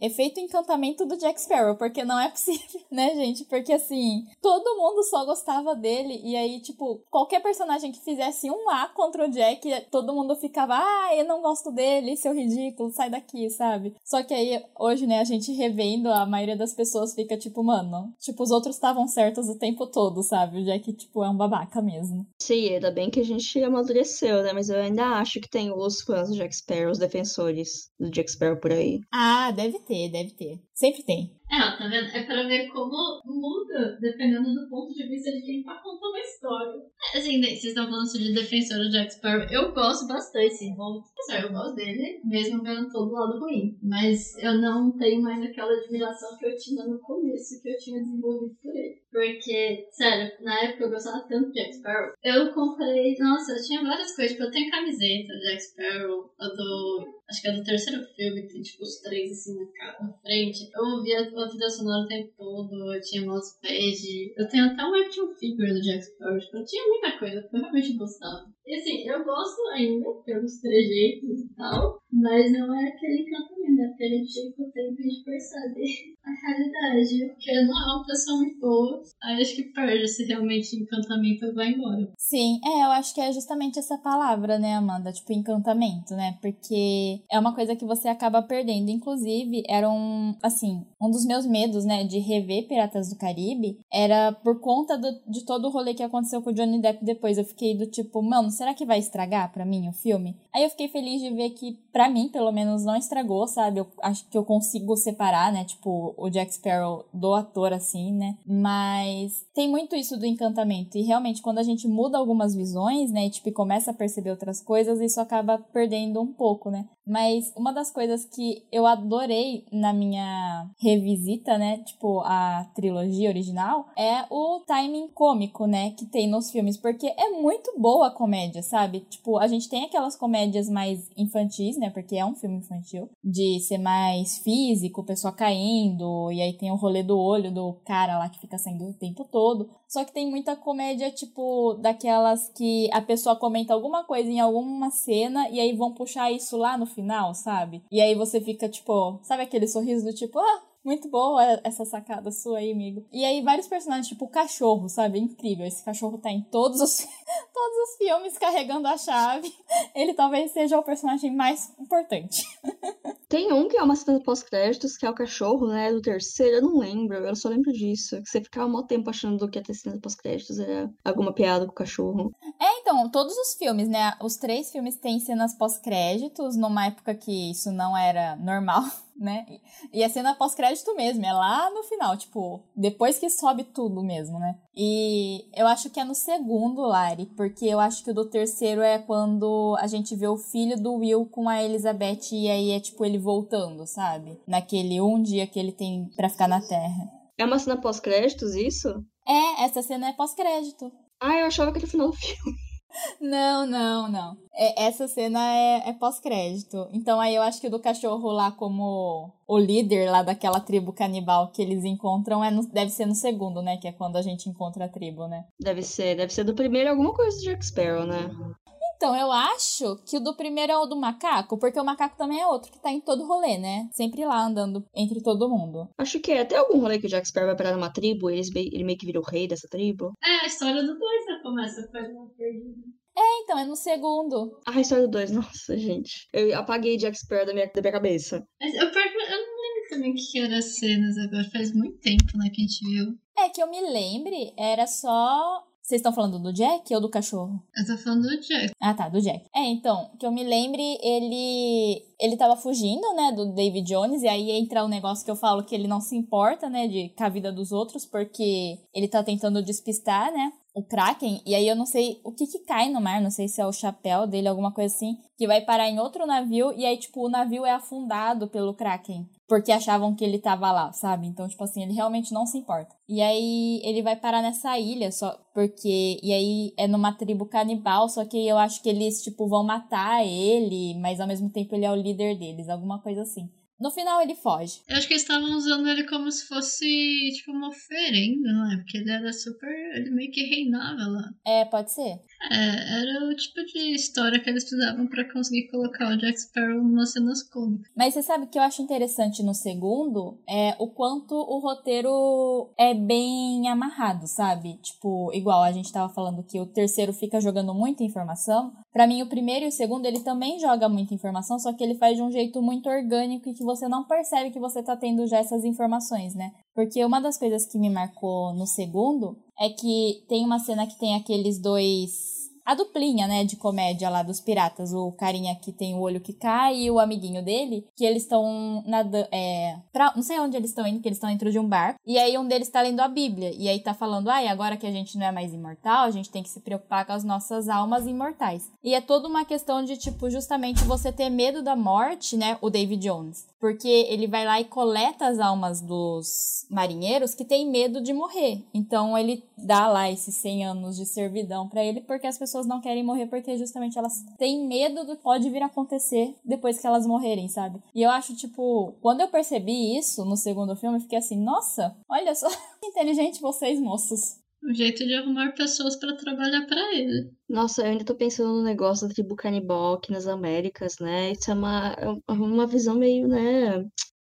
Speaker 1: efeito encantamento do Jack Sparrow. Porque não é possível, né, gente? Porque assim, todo mundo só gostava dele. E aí, tipo, qualquer personagem que fizesse um A contra o Jack, todo mundo ficava, ah, eu não gosto dele, seu ridículo, sai daqui, sabe? Só que aí, hoje, né, a gente revendo, a maioria das pessoas fica tipo, mano, tipo, os outros estavam certos o tempo todo, sabe? O Jack, tipo, é um babaca mesmo.
Speaker 3: Sim, ainda bem que a gente amadureceu, né? Mas eu ainda acho que tem os fãs do Jack Sparrow, os defensores do Jack Sparrow por aí.
Speaker 1: Ah, deve ter, deve ter. Sempre tem.
Speaker 4: É, tá vendo? É pra ver como muda dependendo do ponto de vista de quem tá contando a história. É, assim, né, vocês estão falando de defensor do Jack Sparrow. Eu gosto bastante, sim. Bom, eu gosto dele, mesmo vendo todo lado ruim. Mas eu não tenho mais aquela admiração que eu tinha no começo, que eu tinha desenvolvido por ele. Porque, sério, na época eu gostava tanto de Jack Sparrow. Eu comprei. Nossa, eu tinha várias coisas. Tipo, eu tenho camiseta do Jack Sparrow, a do Acho que é do terceiro filme, tem tipo os três assim na, cara, na frente. Eu ouvia a trilha sonora o tempo todo, eu tinha mousepad. Eu tenho até um action figure do Jack Sparrow. Tipo, eu tinha muita coisa que eu realmente gostava. E assim, eu gosto ainda pelos trejeitos e tal, mas não é aquele encantamento, né? Porque a gente com o tempo e a a realidade. Porque não é uma pessoa muito boa, aí acho que perde se realmente encantamento vai embora.
Speaker 1: Sim, é, eu acho que é justamente essa palavra, né, Amanda? Tipo, encantamento, né? Porque é uma coisa que você acaba perdendo. Inclusive, era um, assim, um dos meus medos, né, de rever Piratas do Caribe era por conta do, de todo o rolê que aconteceu com o Johnny Depp depois. Eu fiquei do tipo, mano, será que vai estragar para mim o filme? Aí eu fiquei feliz de ver que, para mim, pelo menos, não estragou, sabe? Eu acho que eu consigo separar, né, tipo, o Jack Sparrow do ator, assim, né? Mas tem muito isso do encantamento. E realmente, quando a gente muda algumas visões, né, e, tipo, começa a perceber outras coisas, isso acaba perdendo um pouco, né? Mas uma das coisas que eu adorei na minha revisita, né? Tipo, a trilogia original, é o timing cômico, né? Que tem nos filmes. Porque é muito boa a comédia, sabe? Tipo, a gente tem aquelas comédias mais infantis, né? Porque é um filme infantil. De ser mais físico, pessoa caindo. E aí tem o rolê do olho do cara lá que fica saindo o tempo todo. Só que tem muita comédia, tipo, daquelas que a pessoa comenta alguma coisa em alguma cena e aí vão puxar isso lá no final, sabe? E aí você fica, tipo, sabe aquele sorriso do tipo, ah, Muito boa essa sacada sua aí, amigo. E aí, vários personagens, tipo o cachorro, sabe? É incrível. Esse cachorro tá em todos os, todos os filmes carregando a chave. Ele talvez seja o personagem mais importante.
Speaker 3: Tem um que é uma cena pós-créditos, que é o cachorro, né? Do terceiro, eu não lembro, eu só lembro disso. Que você ficava um tempo achando que a cena pós-créditos era alguma piada com o cachorro.
Speaker 1: É, então, todos os filmes, né? Os três filmes têm cenas pós-créditos, numa época que isso não era normal né? E a cena pós-crédito mesmo, é lá no final, tipo, depois que sobe tudo mesmo, né? E eu acho que é no segundo, Lari, porque eu acho que o do terceiro é quando a gente vê o filho do Will com a Elizabeth e aí é tipo ele voltando, sabe? Naquele um dia que ele tem para ficar na Terra.
Speaker 3: É uma cena pós-créditos, isso?
Speaker 1: É, essa cena é pós-crédito.
Speaker 3: Ah, eu achava que era o final do filme.
Speaker 1: Não, não, não. É, essa cena é, é pós-crédito. Então aí eu acho que o do cachorro lá como o líder lá daquela tribo canibal que eles encontram é no, deve ser no segundo, né? Que é quando a gente encontra a tribo, né?
Speaker 3: Deve ser, deve ser do primeiro alguma coisa do Jack Sparrow, né?
Speaker 1: Então, eu acho que o do primeiro é o do macaco, porque o macaco também é outro que tá em todo rolê, né? Sempre lá andando entre todo mundo.
Speaker 3: Acho que é até algum rolê que o Jack Sparrow vai parar numa tribo, ele, ele meio que vira o rei dessa tribo.
Speaker 4: É, a história do dois né? Começa com uma perdida.
Speaker 1: É, então, é no segundo.
Speaker 3: Ah, a história do dois, nossa, gente. Eu apaguei Jack Sparrow da minha, da minha cabeça.
Speaker 4: Mas eu, eu não lembro também o que eram as cenas agora. Faz muito tempo, né, que a gente viu.
Speaker 1: É, que eu me lembre, era só vocês estão falando do Jack ou do cachorro?
Speaker 4: Eu tô falando do Jack.
Speaker 1: Ah, tá, do Jack. É, então, que eu me lembre, ele ele tava fugindo, né, do David Jones, e aí entra o um negócio que eu falo que ele não se importa, né, de com a vida dos outros, porque ele tá tentando despistar, né, o Kraken, e aí eu não sei o que que cai no mar, não sei se é o chapéu dele, alguma coisa assim, que vai parar em outro navio, e aí, tipo, o navio é afundado pelo Kraken porque achavam que ele tava lá, sabe? Então, tipo assim, ele realmente não se importa. E aí ele vai parar nessa ilha só porque e aí é numa tribo canibal, só que eu acho que eles tipo vão matar ele, mas ao mesmo tempo ele é o líder deles, alguma coisa assim. No final ele foge.
Speaker 4: Eu acho que eles estavam usando ele como se fosse, tipo, uma oferenda, não é? Porque ele era super. Ele meio que reinava lá.
Speaker 1: É, pode ser.
Speaker 4: É, era o tipo de história que eles precisavam para conseguir colocar o Jack Sparrow nas cenas cômicas.
Speaker 1: Mas você sabe que eu acho interessante no segundo é o quanto o roteiro é bem amarrado, sabe? Tipo, igual a gente tava falando que o terceiro fica jogando muita informação. Para mim, o primeiro e o segundo, ele também joga muita informação, só que ele faz de um jeito muito orgânico e que você não percebe que você tá tendo já essas informações, né? Porque uma das coisas que me marcou no segundo é que tem uma cena que tem aqueles dois a duplinha, né, de comédia lá dos piratas, o carinha que tem o olho que cai e o amiguinho dele, que eles estão nadando, é, pra, não sei onde eles estão indo, que eles estão dentro de um barco, e aí um deles tá lendo a Bíblia, e aí tá falando, ai, ah, agora que a gente não é mais imortal, a gente tem que se preocupar com as nossas almas imortais. E é toda uma questão de, tipo, justamente você ter medo da morte, né, o David Jones, porque ele vai lá e coleta as almas dos marinheiros que têm medo de morrer, então ele dá lá esses 100 anos de servidão para ele, porque as pessoas não querem morrer porque justamente elas têm medo do que pode vir a acontecer depois que elas morrerem, sabe? E eu acho, tipo, quando eu percebi isso no segundo filme, eu fiquei assim, nossa, olha só, inteligente vocês, moços.
Speaker 4: Um jeito de arrumar pessoas para trabalhar para ele.
Speaker 3: Nossa, eu ainda tô pensando no negócio da tribo canibal aqui nas Américas, né? Isso é uma, é uma visão meio, né?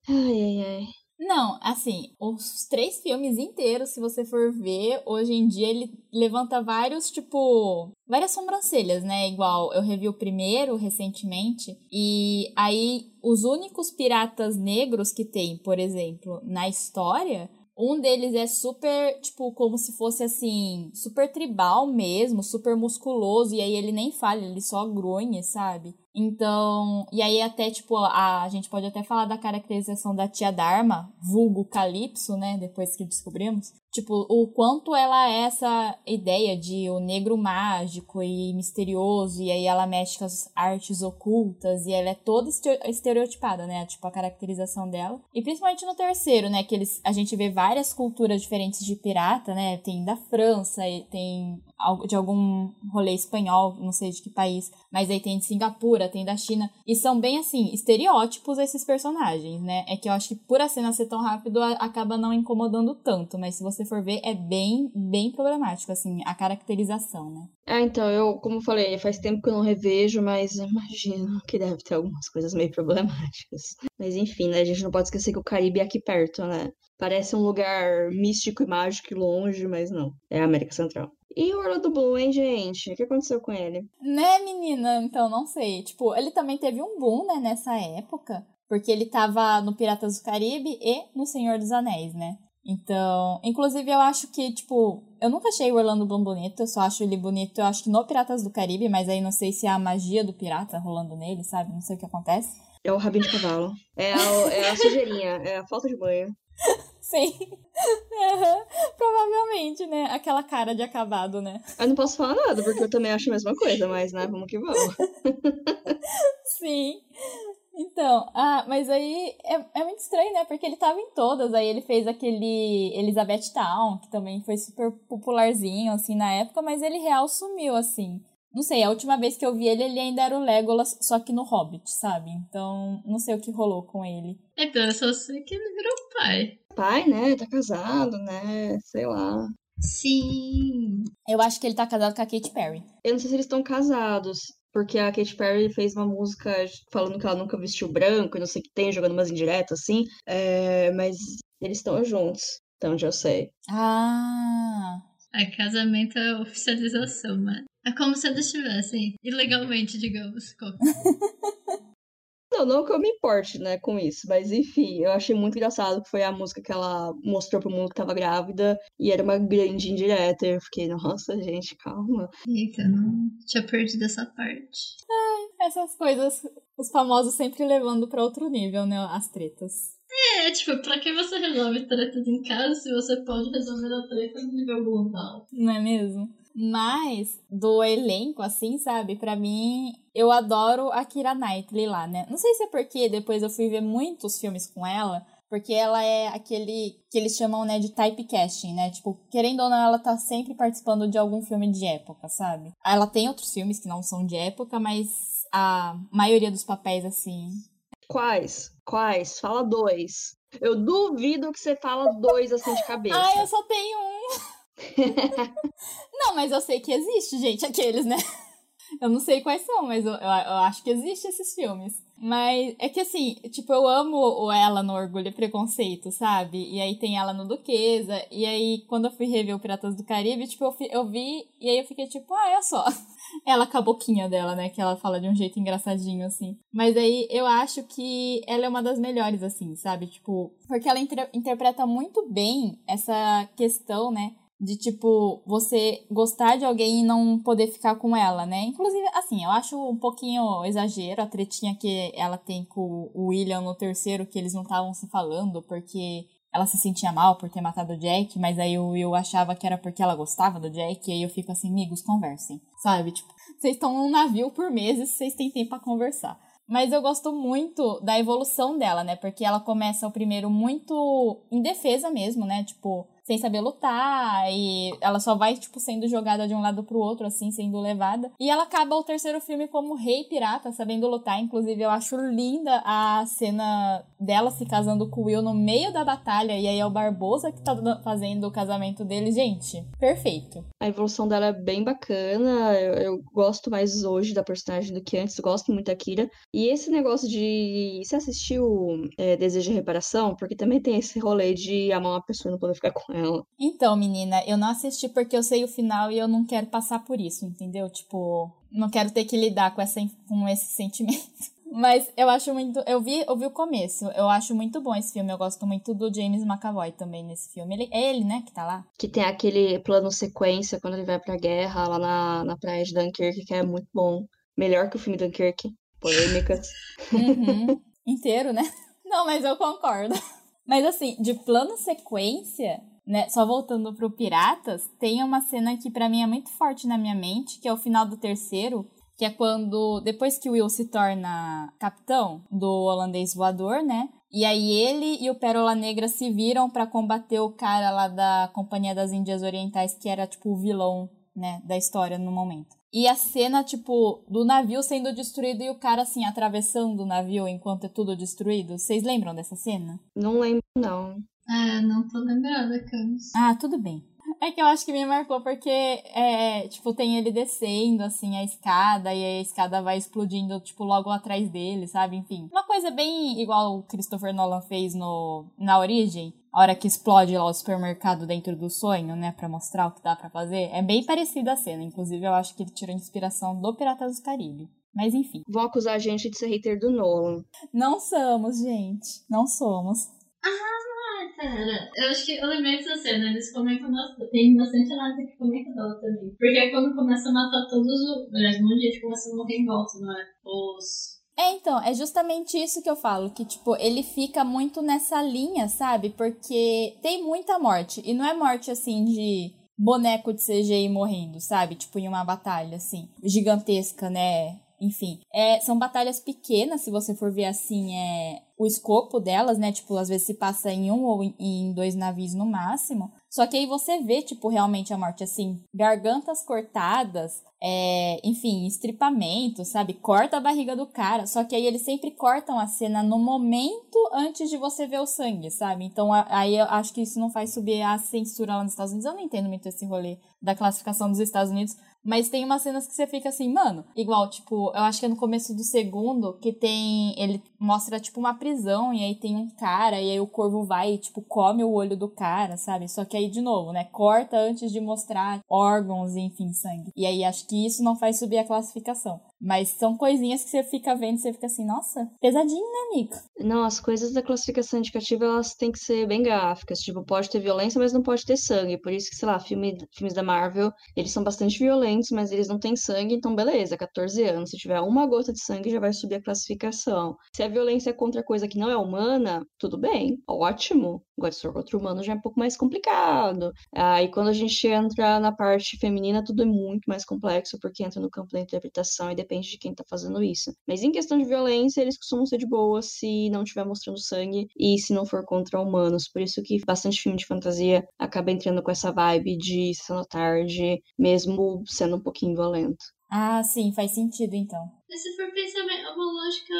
Speaker 3: Ai, ai, ai.
Speaker 1: Não, assim, os três filmes inteiros, se você for ver, hoje em dia ele levanta vários, tipo, várias sobrancelhas, né? Igual eu revi o primeiro recentemente, e aí os únicos piratas negros que tem, por exemplo, na história, um deles é super, tipo, como se fosse assim, super tribal mesmo, super musculoso, e aí ele nem fala, ele só grunhe, sabe? Então, e aí até, tipo, a, a gente pode até falar da caracterização da tia Dharma, vulgo Calypso, né, depois que descobrimos. Tipo, o quanto ela é essa ideia de o negro mágico e misterioso, e aí ela mexe com as artes ocultas, e ela é toda estereotipada, né, tipo, a caracterização dela. E principalmente no terceiro, né, que eles, a gente vê várias culturas diferentes de pirata, né, tem da França, tem de algum rolê espanhol, não sei de que país, mas aí tem de Singapura, tem da China. E são bem, assim, estereótipos esses personagens, né? É que eu acho que por a cena ser tão rápido, acaba não incomodando tanto. Mas se você for ver, é bem, bem problemático, assim, a caracterização, né?
Speaker 3: Ah, então, eu, como falei, faz tempo que eu não revejo, mas imagino que deve ter algumas coisas meio problemáticas. Mas enfim, né? A gente não pode esquecer que o Caribe é aqui perto, né? Parece um lugar místico e mágico e longe, mas não. É a América Central. E o Orlando Bloom, hein, gente? O que aconteceu com ele?
Speaker 1: Né, menina? Então, não sei. Tipo, ele também teve um boom, né, nessa época. Porque ele tava no Piratas do Caribe e no Senhor dos Anéis, né? Então, inclusive eu acho que, tipo, eu nunca achei o Orlando Bloom bonito, eu só acho ele bonito, eu acho que no Piratas do Caribe, mas aí não sei se é a magia do pirata rolando nele, sabe? Não sei o que acontece.
Speaker 3: É o rabinho de cavalo. É a, é a sujeirinha, é a falta de banho.
Speaker 1: Sim. Uhum. Provavelmente, né? Aquela cara de acabado, né?
Speaker 3: Eu não posso falar nada, porque eu também acho a mesma coisa, mas, né, vamos que vamos.
Speaker 1: Sim. Então, ah, mas aí é, é muito estranho, né? Porque ele tava em todas. Aí ele fez aquele Elizabeth Town, que também foi super popularzinho, assim, na época, mas ele real sumiu, assim. Não sei, a última vez que eu vi ele, ele ainda era o Legolas, só que no Hobbit, sabe? Então, não sei o que rolou com ele.
Speaker 4: Então, eu só sei que ele virou pai.
Speaker 3: Pai, né? Tá casado, né? Sei lá.
Speaker 4: Sim.
Speaker 1: Eu acho que ele tá casado com a Katy Perry.
Speaker 3: Eu não sei se eles estão casados, porque a Katy Perry fez uma música falando que ela nunca vestiu branco e não sei o que tem, jogando umas indiretas assim. É, mas eles estão juntos, então já sei.
Speaker 1: Ah.
Speaker 4: A casamento é oficialização, mano. É como se eles estivessem ilegalmente, digamos.
Speaker 3: Não, não que eu me importe, né, com isso, mas enfim, eu achei muito engraçado que foi a música que ela mostrou pro mundo que tava grávida e era uma grande indireta. E eu fiquei, nossa, gente, calma.
Speaker 4: Eita, não tinha perdido essa parte.
Speaker 1: Ai, essas coisas, os famosos sempre levando para outro nível, né, as tretas.
Speaker 4: É, tipo, pra que você resolve tretas em casa se você pode resolver a treta no nível global?
Speaker 1: Não é mesmo? Mas, do elenco, assim, sabe? Para mim, eu adoro a Kira Knightley lá, né? Não sei se é porque depois eu fui ver muitos filmes com ela, porque ela é aquele que eles chamam, né, de typecasting, né? Tipo, querendo ou não, ela tá sempre participando de algum filme de época, sabe? Ela tem outros filmes que não são de época, mas a maioria dos papéis, assim.
Speaker 3: Quais? Quais? Fala dois. Eu duvido que você fala dois assim de cabeça.
Speaker 1: ah, eu só tenho um. não, mas eu sei que existe, gente, aqueles, né? Eu não sei quais são, mas eu, eu, eu, acho que existe esses filmes. Mas é que assim, tipo, eu amo o ela no Orgulho e Preconceito, sabe? E aí tem ela no Duquesa. E aí, quando eu fui rever o Piratas do Caribe, tipo, eu, eu vi e aí eu fiquei tipo, ah, é só. Ela com a boquinha dela, né? Que ela fala de um jeito engraçadinho, assim. Mas aí eu acho que ela é uma das melhores, assim, sabe? Tipo, porque ela inter interpreta muito bem essa questão, né? De tipo você gostar de alguém e não poder ficar com ela, né? Inclusive, assim, eu acho um pouquinho exagero a tretinha que ela tem com o William no terceiro, que eles não estavam se falando porque ela se sentia mal por ter matado o Jack, mas aí o Will achava que era porque ela gostava do Jack, e aí eu fico assim, amigos, conversem, sabe? Tipo, vocês estão num navio por meses, vocês têm tempo para conversar. Mas eu gosto muito da evolução dela, né? Porque ela começa o primeiro muito indefesa mesmo, né? Tipo, sem saber lutar e ela só vai, tipo, sendo jogada de um lado pro outro, assim, sendo levada. E ela acaba o terceiro filme como rei pirata, sabendo lutar. Inclusive, eu acho linda a cena dela se casando com o Will no meio da batalha e aí é o Barbosa que tá fazendo o casamento dele. Gente, perfeito.
Speaker 3: A evolução dela é bem bacana. Eu, eu gosto mais hoje da personagem do que antes. Gosto muito da Kira. E esse negócio de. Você assistiu é, Desejo de Reparação? Porque também tem esse rolê de amar uma pessoa e não poder ficar com ela ela.
Speaker 1: Então, menina, eu não assisti porque eu sei o final e eu não quero passar por isso, entendeu? Tipo, não quero ter que lidar com, essa, com esse sentimento. Mas eu acho muito. Eu vi, eu vi o começo. Eu acho muito bom esse filme. Eu gosto muito do James McAvoy também nesse filme. Ele, é ele, né, que tá lá?
Speaker 3: Que tem aquele plano sequência quando ele vai pra guerra lá na, na praia de Dunkirk, que é muito bom. Melhor que o filme Dunkirk. Polêmicas.
Speaker 1: Uhum. Inteiro, né? Não, mas eu concordo. Mas assim, de plano sequência, né, só voltando pro Piratas, tem uma cena que para mim é muito forte na minha mente, que é o final do terceiro, que é quando, depois que o Will se torna capitão do holandês voador, né? E aí ele e o Pérola Negra se viram para combater o cara lá da Companhia das Índias Orientais, que era tipo o vilão né, da história no momento. E a cena, tipo, do navio sendo destruído e o cara, assim, atravessando o navio enquanto é tudo destruído. Vocês lembram dessa cena?
Speaker 3: Não lembro, não.
Speaker 4: Ah, não tô lembrada, Camus.
Speaker 1: Ah, tudo bem. É que eu acho que me marcou porque, é, tipo, tem ele descendo, assim, a escada e a escada vai explodindo, tipo, logo atrás dele, sabe? Enfim. Uma coisa bem igual o Christopher Nolan fez no, na Origem. A hora que explode lá o supermercado dentro do sonho, né? Pra mostrar o que dá pra fazer. É bem parecida a cena. Inclusive, eu acho que ele tirou inspiração do Piratas do Caribe. Mas enfim.
Speaker 3: Vão acusar a gente de ser hater do Nolan.
Speaker 1: Não somos, gente. Não somos.
Speaker 4: Ah, cara, eu acho que eu lembrei dessa cena, eles comentam bastante, tem bastante análise que comenta dela também. Porque é quando começa a matar todos os. Aliás, um monte de gente começa a morrer em volta, não é? Os.
Speaker 1: É, então, é justamente isso que eu falo, que, tipo, ele fica muito nessa linha, sabe? Porque tem muita morte. E não é morte, assim, de boneco de CGI morrendo, sabe? Tipo, em uma batalha, assim, gigantesca, né? Enfim, é, são batalhas pequenas, se você for ver assim, é o escopo delas, né? Tipo, às vezes se passa em um ou em dois navios no máximo. Só que aí você vê, tipo, realmente a morte, assim, gargantas cortadas, é, enfim, estripamento, sabe? Corta a barriga do cara. Só que aí eles sempre cortam a cena no momento antes de você ver o sangue, sabe? Então aí eu acho que isso não faz subir a censura lá nos Estados Unidos. Eu não entendo muito esse rolê da classificação dos Estados Unidos. Mas tem umas cenas que você fica assim, mano, igual, tipo, eu acho que é no começo do segundo que tem. Ele mostra, tipo, uma prisão, e aí tem um cara, e aí o corvo vai e, tipo, come o olho do cara, sabe? Só que aí, de novo, né? Corta antes de mostrar órgãos enfim, sangue. E aí acho que isso não faz subir a classificação. Mas são coisinhas que você fica vendo e você fica assim, nossa, pesadinho, né, Nico?
Speaker 3: Não, as coisas da classificação indicativa, elas têm que ser bem gráficas. Tipo, pode ter violência, mas não pode ter sangue. Por isso que, sei lá, filme, filmes da Marvel, eles são bastante violentos, mas eles não têm sangue, então beleza, 14 anos. Se tiver uma gota de sangue, já vai subir a classificação. Se a violência é contra coisa que não é humana, tudo bem, ótimo. Agora, se for contra humano, já é um pouco mais complicado. Aí, ah, quando a gente entra na parte feminina, tudo é muito mais complexo, porque entra no campo da interpretação e depende de quem tá fazendo isso. Mas em questão de violência, eles costumam ser de boa se não estiver mostrando sangue e se não for contra humanos. Por isso que bastante filme de fantasia acaba entrando com essa vibe de sessão tarde, mesmo sendo um pouquinho violento.
Speaker 1: Ah, sim, faz sentido então.
Speaker 4: Mas se for pensar, é uma lógica,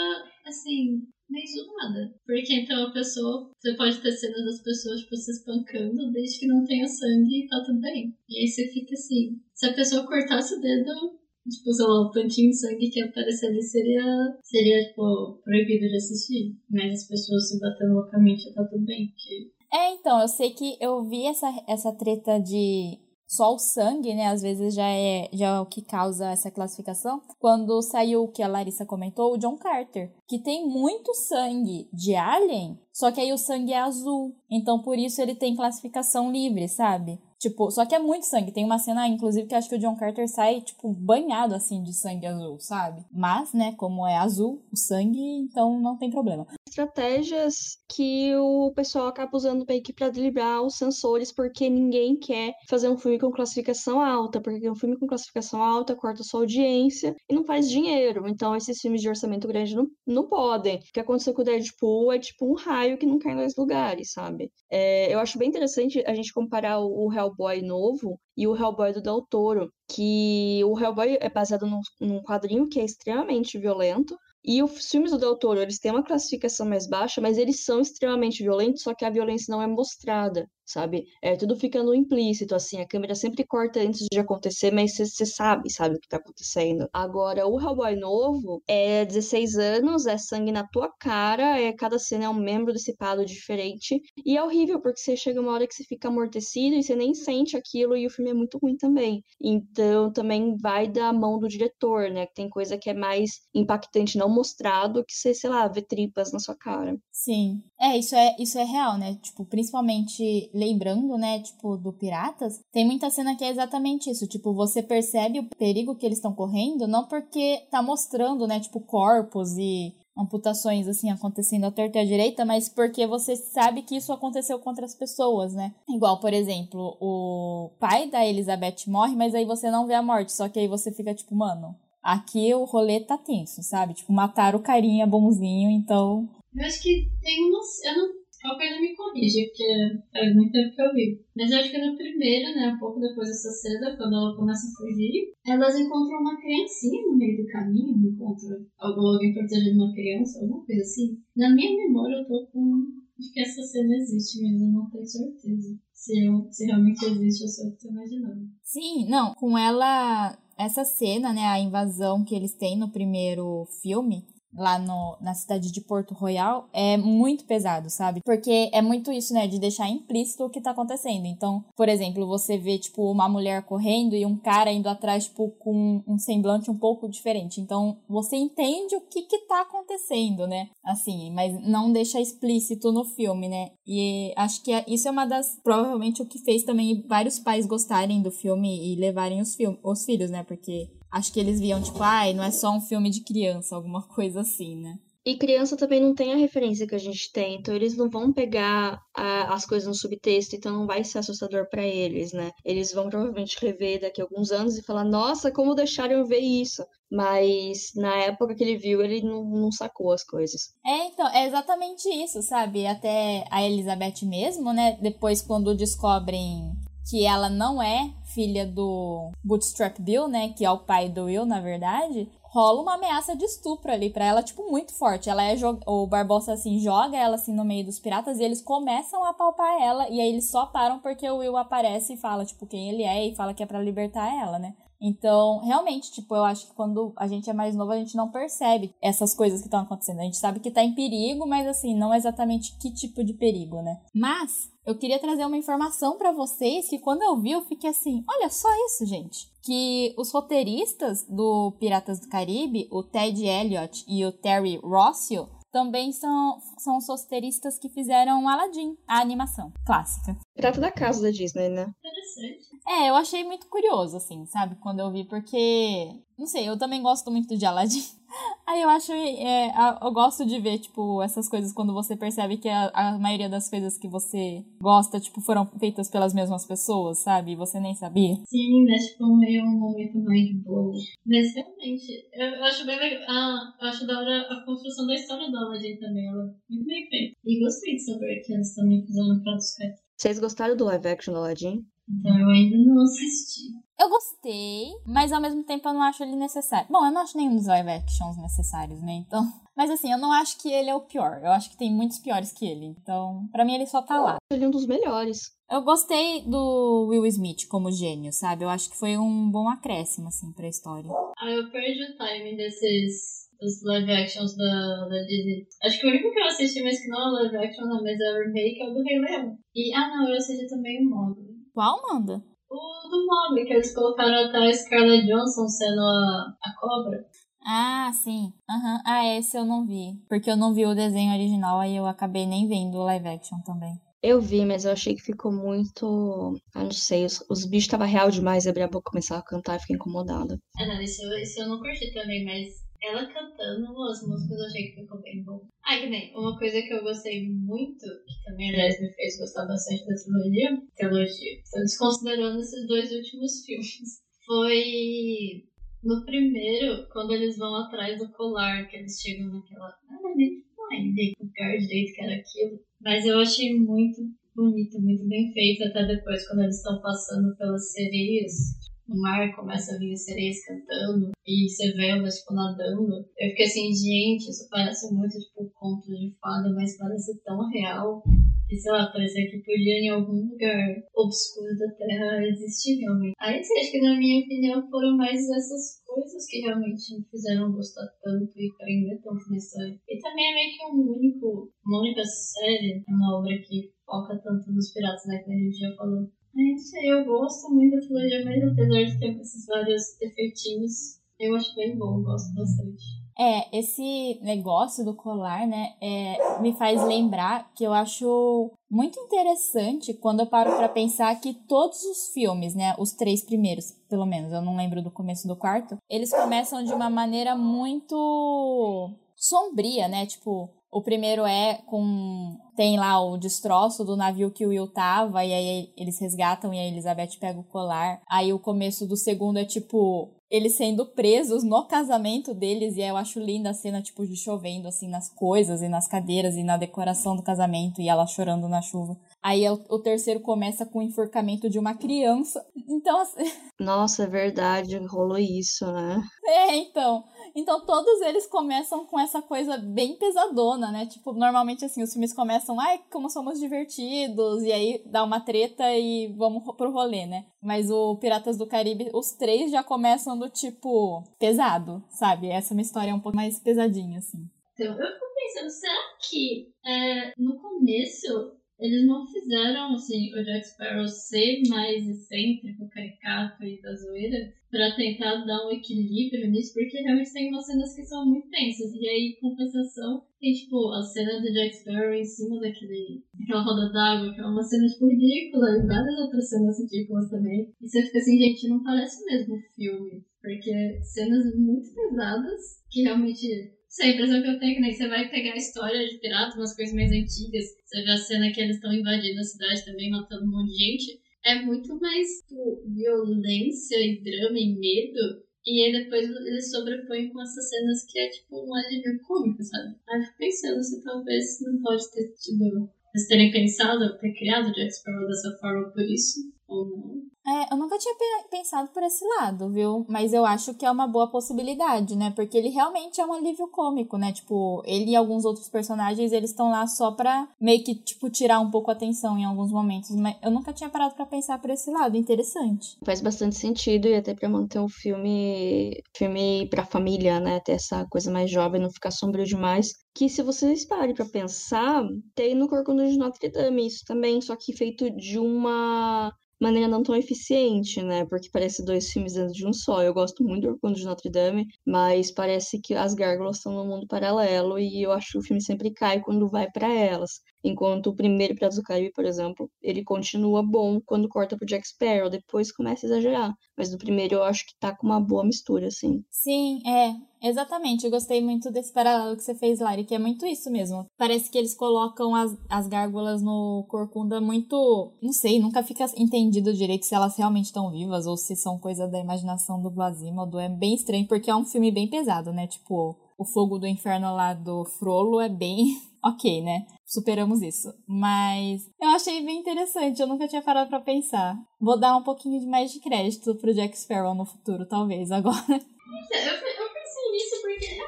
Speaker 4: assim, meio zoada. Porque então a pessoa, você pode ter cenas das pessoas, tipo, se espancando, desde que não tenha sangue e tá tudo bem. E aí você fica assim, se a pessoa cortasse o dedo, tipo, sei lá, o tantinho de sangue que aparecer ali seria, seria, tipo, proibido de assistir. Mas as pessoas se batendo loucamente tá tudo bem. Porque...
Speaker 1: É, então, eu sei que eu vi essa, essa treta de só o sangue, né, às vezes já é, já é o que causa essa classificação. Quando saiu o que a Larissa comentou, o John Carter, que tem muito sangue de alien, só que aí o sangue é azul. Então por isso ele tem classificação livre, sabe? Tipo, só que é muito sangue. Tem uma cena, inclusive, que acho que o John Carter sai, tipo, banhado assim de sangue azul, sabe? Mas, né, como é azul o sangue, então não tem problema.
Speaker 3: Estratégias que o pessoal acaba usando meio que pra driblar os sensores, porque ninguém quer fazer um filme com classificação alta, porque um filme com classificação alta corta sua audiência e não faz dinheiro. Então, esses filmes de orçamento grande não, não podem. O que aconteceu com o Deadpool é tipo um raio que não cai em dois lugares, sabe? É, eu acho bem interessante a gente comparar o, o Hellboy novo e o Hellboy do Del Toro, que o Hellboy é baseado num, num quadrinho que é extremamente violento, e os filmes do Del Toro, eles têm uma classificação mais baixa, mas eles são extremamente violentos, só que a violência não é mostrada sabe? É, tudo fica no implícito, assim, a câmera sempre corta antes de acontecer, mas você sabe, sabe o que tá acontecendo. Agora, o Hellboy novo é 16 anos, é sangue na tua cara, é cada cena é um membro dissipado diferente, e é horrível, porque você chega uma hora que você fica amortecido e você nem sente aquilo, e o filme é muito ruim também. Então, também vai da mão do diretor, né? Tem coisa que é mais impactante não mostrado que você, sei lá, vê tripas na sua cara.
Speaker 1: Sim. É, isso é, isso é real, né? Tipo, principalmente lembrando, né, tipo, do Piratas, tem muita cena que é exatamente isso. Tipo, você percebe o perigo que eles estão correndo, não porque tá mostrando, né, tipo, corpos e amputações assim acontecendo à torta e à direita, mas porque você sabe que isso aconteceu contra as pessoas, né? Igual, por exemplo, o pai da Elizabeth morre, mas aí você não vê a morte, só que aí você fica tipo, mano, aqui o rolê tá tenso, sabe? Tipo, mataram o carinha bonzinho, então.
Speaker 4: Eu acho que tem uma. Eu não Qualquer coisa me corrige, porque faz muito tempo que eu vi. Mas eu acho que no primeiro, né, um pouco depois dessa cena, quando ela começa a fugir, elas encontram uma criancinha no meio do caminho, encontram alguém protegendo uma criança, alguma coisa assim. Na minha memória, eu tô com Acho que essa cena existe, mas eu não tenho certeza. Se, eu, se realmente existe ou se eu tô imaginando.
Speaker 1: Sim, não, com ela, essa cena, né, a invasão que eles têm no primeiro filme, lá no, na cidade de Porto Royal é muito pesado, sabe? Porque é muito isso, né, de deixar implícito o que tá acontecendo. Então, por exemplo, você vê, tipo, uma mulher correndo e um cara indo atrás, tipo, com um semblante um pouco diferente. Então, você entende o que que tá acontecendo, né? Assim, mas não deixa explícito no filme, né? E acho que isso é uma das, provavelmente, o que fez também vários pais gostarem do filme e levarem os, os filhos, né? Porque Acho que eles viam, tipo, ai, não é só um filme de criança, alguma coisa assim, né?
Speaker 3: E criança também não tem a referência que a gente tem, então eles não vão pegar a, as coisas no subtexto, então não vai ser assustador para eles, né? Eles vão provavelmente rever daqui a alguns anos e falar, nossa, como deixaram eu ver isso? Mas na época que ele viu, ele não, não sacou as coisas.
Speaker 1: É, então, é exatamente isso, sabe? Até a Elizabeth mesmo, né? Depois, quando descobrem que ela não é filha do Bootstrap Bill, né, que é o pai do Will, na verdade, rola uma ameaça de estupro ali para ela, tipo, muito forte. Ela é o Barbosa assim joga ela assim no meio dos piratas e eles começam a palpar ela e aí eles só param porque o Will aparece e fala tipo quem ele é e fala que é para libertar ela, né? Então, realmente, tipo, eu acho que quando a gente é mais novo, a gente não percebe essas coisas que estão acontecendo. A gente sabe que tá em perigo, mas assim, não exatamente que tipo de perigo, né? Mas eu queria trazer uma informação para vocês que quando eu vi, eu fiquei assim: olha só isso, gente. Que os roteiristas do Piratas do Caribe, o Ted Elliott e o Terry Rossio, também são, são os roteiristas que fizeram Aladdin, a animação clássica.
Speaker 3: Prato da casa da Disney, né?
Speaker 4: Interessante.
Speaker 1: É, eu achei muito curioso, assim, sabe? Quando eu vi, porque. Não sei, eu também gosto muito de Aladdin. Aí eu acho. É, eu gosto de ver, tipo, essas coisas quando você percebe que a, a, maioria das coisas que você gosta, tipo, foram feitas pelas mesmas pessoas, sabe? E você nem sabia.
Speaker 4: Sim, né? Tipo, meio um momento mais blow. Mas realmente, eu acho bem legal. Ah, eu acho da hora a construção da história da Aladdin também. Ela é muito bem feita. E gostei de saber que eles também fizeram pratos
Speaker 3: Vocês gostaram do live action do Aladdin?
Speaker 4: Então eu ainda não assisti.
Speaker 1: Eu gostei, mas ao mesmo tempo eu não acho ele necessário. Bom, eu não acho nenhum dos live actions necessários, né? Então. Mas assim, eu não acho que ele é o pior. Eu acho que tem muitos piores que ele. Então, para mim ele só tá lá.
Speaker 3: Ele é um dos melhores.
Speaker 1: Eu gostei do Will Smith como gênio, sabe? Eu acho que foi um bom acréscimo, assim, pra história.
Speaker 4: Ah, eu perdi o timing desses dos live actions da, da Disney. Acho que o único que eu assisti, mas que não é live action, não, mas é remake, é o do Rei Leão. E, ah não, eu assisti também o Mogli.
Speaker 1: Qual, Manda?
Speaker 4: O do Mogli, que eles colocaram até a Scarlett Johansson sendo a, a cobra.
Speaker 1: Ah, sim. Uhum. Ah, esse eu não vi. Porque eu não vi o desenho original, aí eu acabei nem vendo o live action também.
Speaker 3: Eu vi, mas eu achei que ficou muito. Ah, não sei, os, os bichos estavam real demais, abri a boca começar a cantar e fiquei incomodada.
Speaker 4: Ah, não, isso, isso eu não curti também, mas ela cantando as músicas eu achei que ficou bem bom. Ah, que nem uma coisa que eu gostei muito, que também, aliás, me fez gostar bastante da trilogia, trilogia, estou desconsiderando esses dois últimos filmes, foi no primeiro, quando eles vão atrás do colar, que eles chegam naquela. Ah, nem nem lugar direito que era aquilo. Mas eu achei muito bonito, muito bem feito, até depois, quando eles estão passando pelas sereias no mar, começa a vir as sereias cantando e você vê elas tipo, nadando. Eu fiquei assim, gente, isso parece muito tipo conto de fada, mas parece tão real. Que, sei lá, parecia que podia em algum lugar obscuro da Terra existir realmente. Aí, assim, acho que na minha opinião foram mais essas coisas que realmente me fizeram gostar tanto e aprender tanto na história. E também é meio que um único, uma única série, uma obra que foca tanto nos piratas, né, que a gente já falou. Aí, eu gosto muito da trilogia, mas apesar de ter esses vários defeitinhos, eu acho bem bom, gosto bastante.
Speaker 1: É, esse negócio do colar, né, é, me faz lembrar que eu acho muito interessante quando eu paro para pensar que todos os filmes, né, os três primeiros, pelo menos, eu não lembro do começo do quarto, eles começam de uma maneira muito sombria, né, tipo, o primeiro é com tem lá o destroço do navio que o Will tava, e aí eles resgatam e a Elizabeth pega o colar. Aí o começo do segundo é tipo eles sendo presos no casamento deles, e eu acho linda a cena, tipo, de chovendo, assim, nas coisas e nas cadeiras e na decoração do casamento, e ela chorando na chuva. Aí o, o terceiro começa com o enforcamento de uma criança. Então, assim...
Speaker 3: Nossa, é verdade, rolou isso, né?
Speaker 1: É, então. Então todos eles começam com essa coisa bem pesadona, né? Tipo, normalmente assim, os filmes começam, ai, como somos divertidos, e aí dá uma treta e vamos pro rolê, né? Mas o Piratas do Caribe, os três já começam do tipo pesado, sabe? Essa é uma história um pouco mais pesadinha, assim.
Speaker 4: Então, eu fico pensando, será que é, no começo eles não fizeram assim, o Jack Sparrow ser mais excêntrico, caricato e da zoeira para tentar dar um equilíbrio nisso, porque realmente tem umas cenas que são muito tensas. E aí, compensação, tem tipo a cena do Jack Sparrow em cima daquele, daquela roda d'água, que é uma cena tipo ridícula, e várias outras cenas ridículas também. E você fica assim, gente, não parece mesmo filme. Porque cenas muito pesadas que realmente Sei, a impressão que eu tenho é nem você vai pegar a história de piratas, umas coisas mais antigas, você vê a cena que eles estão invadindo a cidade também, matando um monte de gente. É muito mais tipo, violência e drama e medo. E aí depois eles sobrepõem com essas cenas que é tipo um alívio cômico, sabe? Aí eu fico pensando se talvez não pode ter tido. Eles terem pensado, ter criado Jack Sparrow dessa forma por isso, não.
Speaker 1: É, eu nunca tinha pensado por esse lado, viu? Mas eu acho que é uma boa possibilidade, né? Porque ele realmente é um alívio cômico, né? Tipo, ele e alguns outros personagens, eles estão lá só pra meio que, tipo, tirar um pouco a atenção em alguns momentos. Mas eu nunca tinha parado para pensar por esse lado. Interessante.
Speaker 3: Faz bastante sentido e até pra manter um filme, filme pra família, né? Ter essa coisa mais jovem, não ficar sombrio demais. Que se vocês parem pra pensar, tem no Corcunda de Notre Dame isso também, só que feito de uma maneira não tão eficiente, né? Porque parece dois filmes dentro de um só. Eu gosto muito do Orcundo de Notre Dame, mas parece que as gárgulas estão no mundo paralelo e eu acho que o filme sempre cai quando vai para elas. Enquanto o primeiro Piratas do Caribe, por exemplo, ele continua bom quando corta pro Jack Sparrow, depois começa a exagerar. Mas no primeiro eu acho que tá com uma boa mistura, assim.
Speaker 1: Sim, é. Exatamente, eu gostei muito desse paralelo que você fez, Lari, que é muito isso mesmo. Parece que eles colocam as, as gárgulas no Corcunda muito. Não sei, nunca fica entendido direito se elas realmente estão vivas ou se são coisa da imaginação do Quasimodo. É bem estranho, porque é um filme bem pesado, né? Tipo, o fogo do inferno lá do Frollo é bem ok, né? Superamos isso. Mas eu achei bem interessante, eu nunca tinha parado para pensar. Vou dar um pouquinho de mais de crédito pro Jack Sparrow no futuro, talvez, agora.
Speaker 4: Eu, eu pensei nisso porque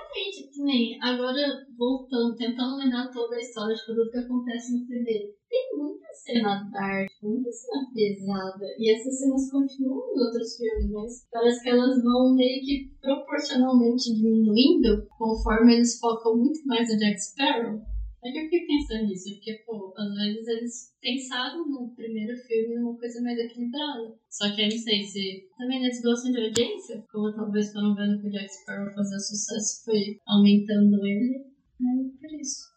Speaker 4: nem agora voltando, tentando lembrar toda a história de tudo que acontece no primeiro. Tem muita cena dark, muita cena pesada. E essas cenas continuam em outros filmes, mas parece que elas vão meio que proporcionalmente diminuindo conforme eles focam muito mais no Jack Sparrow. É que eu fiquei pensando nisso, porque, pô, às vezes eles pensaram no primeiro filme numa coisa mais equilibrada. Só que aí não sei se também eles gostam de audiência, como talvez foram vendo que o Jack Sparrow fazia sucesso, foi aumentando ele. Aí por isso.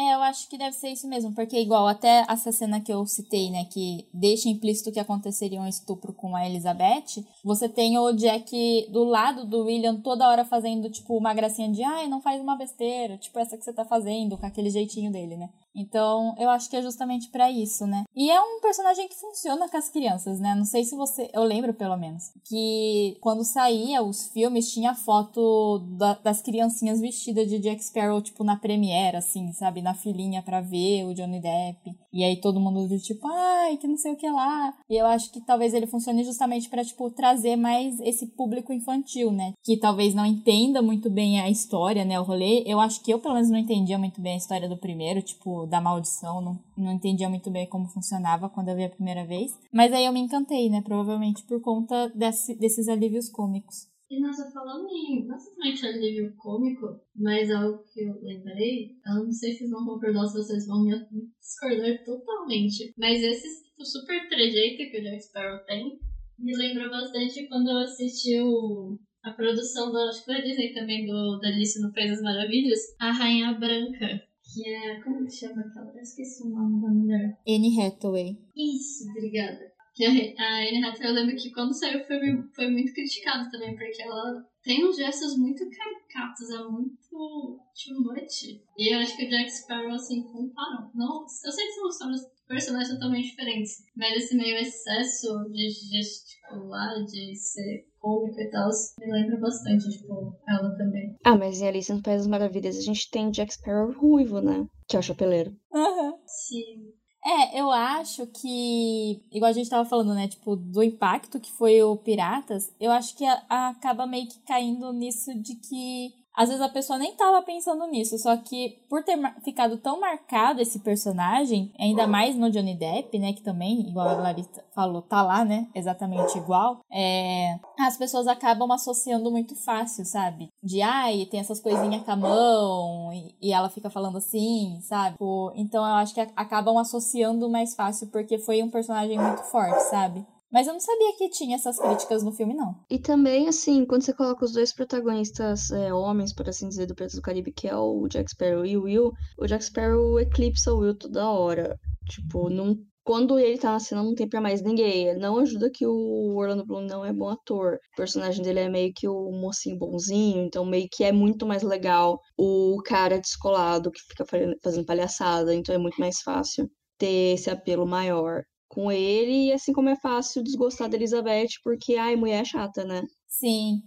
Speaker 1: É, eu acho que deve ser isso mesmo, porque igual até essa cena que eu citei, né, que deixa implícito que aconteceria um estupro com a Elizabeth, você tem o Jack do lado do William toda hora fazendo, tipo, uma gracinha de, ai, não faz uma besteira, tipo essa que você tá fazendo, com aquele jeitinho dele, né. Então, eu acho que é justamente para isso, né? E é um personagem que funciona com as crianças, né? Não sei se você. Eu lembro, pelo menos, que quando saía os filmes, tinha foto da, das criancinhas vestidas de Jack Sparrow, tipo, na premiere, assim, sabe? Na filinha para ver o Johnny Depp. E aí todo mundo do tipo, ai, que não sei o que lá. E eu acho que talvez ele funcione justamente para tipo, trazer mais esse público infantil, né? Que talvez não entenda muito bem a história, né? O rolê. Eu acho que eu, pelo menos, não entendia muito bem a história do primeiro, tipo da maldição, não, não entendia muito bem como funcionava quando eu vi a primeira vez. Mas aí eu me encantei, né? Provavelmente por conta desse, desses alívios cômicos.
Speaker 4: E nossa, falando em não somente alívio cômico, mas algo que eu lembrei, eu não sei se vocês vão concordar se vocês vão me discordar totalmente, mas esse tipo, super trejeito que o Jack Sparrow tem me lembrou bastante quando eu assisti o, a produção da, acho que Disney também, do, da Alice no País das Maravilhas, A Rainha Branca que é. Como que chama aquela? Eu esqueci o nome da mulher.
Speaker 1: Anne Hathaway.
Speaker 4: Isso, obrigada. Que a Anne Hathaway, eu lembro que quando saiu o filme foi muito criticado também, porque ela tem uns gestos muito caricatos, é muito too much. E eu acho que o Jack Sparrow, assim, comparam. Não, eu sei que são histórias personagens totalmente diferentes, mas esse meio excesso de gesticular, de ser cômico e tal, me lembra bastante, tipo, ela também.
Speaker 3: Ah, mas em Alice no País das Maravilhas a gente tem o Jack Sparrow ruivo, né? Que é o chapeleiro.
Speaker 1: Aham. Uhum.
Speaker 4: Sim.
Speaker 1: É, eu acho que, igual a gente tava falando, né, tipo, do impacto que foi o Piratas, eu acho que a, a acaba meio que caindo nisso de que às vezes a pessoa nem tava pensando nisso, só que por ter ficado tão marcado esse personagem, ainda mais no Johnny Depp, né, que também, igual a Larissa falou, tá lá, né, exatamente igual, é, as pessoas acabam associando muito fácil, sabe? De, ai, tem essas coisinhas com a mão, e, e ela fica falando assim, sabe? Então eu acho que acabam associando mais fácil porque foi um personagem muito forte, sabe? Mas eu não sabia que tinha essas críticas no filme, não.
Speaker 3: E também, assim, quando você coloca os dois protagonistas é, homens, por assim dizer, do Preto do Caribe, que é o Jack Sparrow e o Will, o Jack Sparrow eclipsa o Will toda hora. Tipo, não, quando ele tá na cena, não tem pra mais ninguém. Não ajuda que o Orlando Bloom não é bom ator. O personagem dele é meio que o mocinho bonzinho, então meio que é muito mais legal o cara descolado que fica fazendo palhaçada, então é muito mais fácil ter esse apelo maior com ele, e assim como é fácil desgostar da Elizabeth, porque, ai, mulher é chata, né?
Speaker 1: Sim.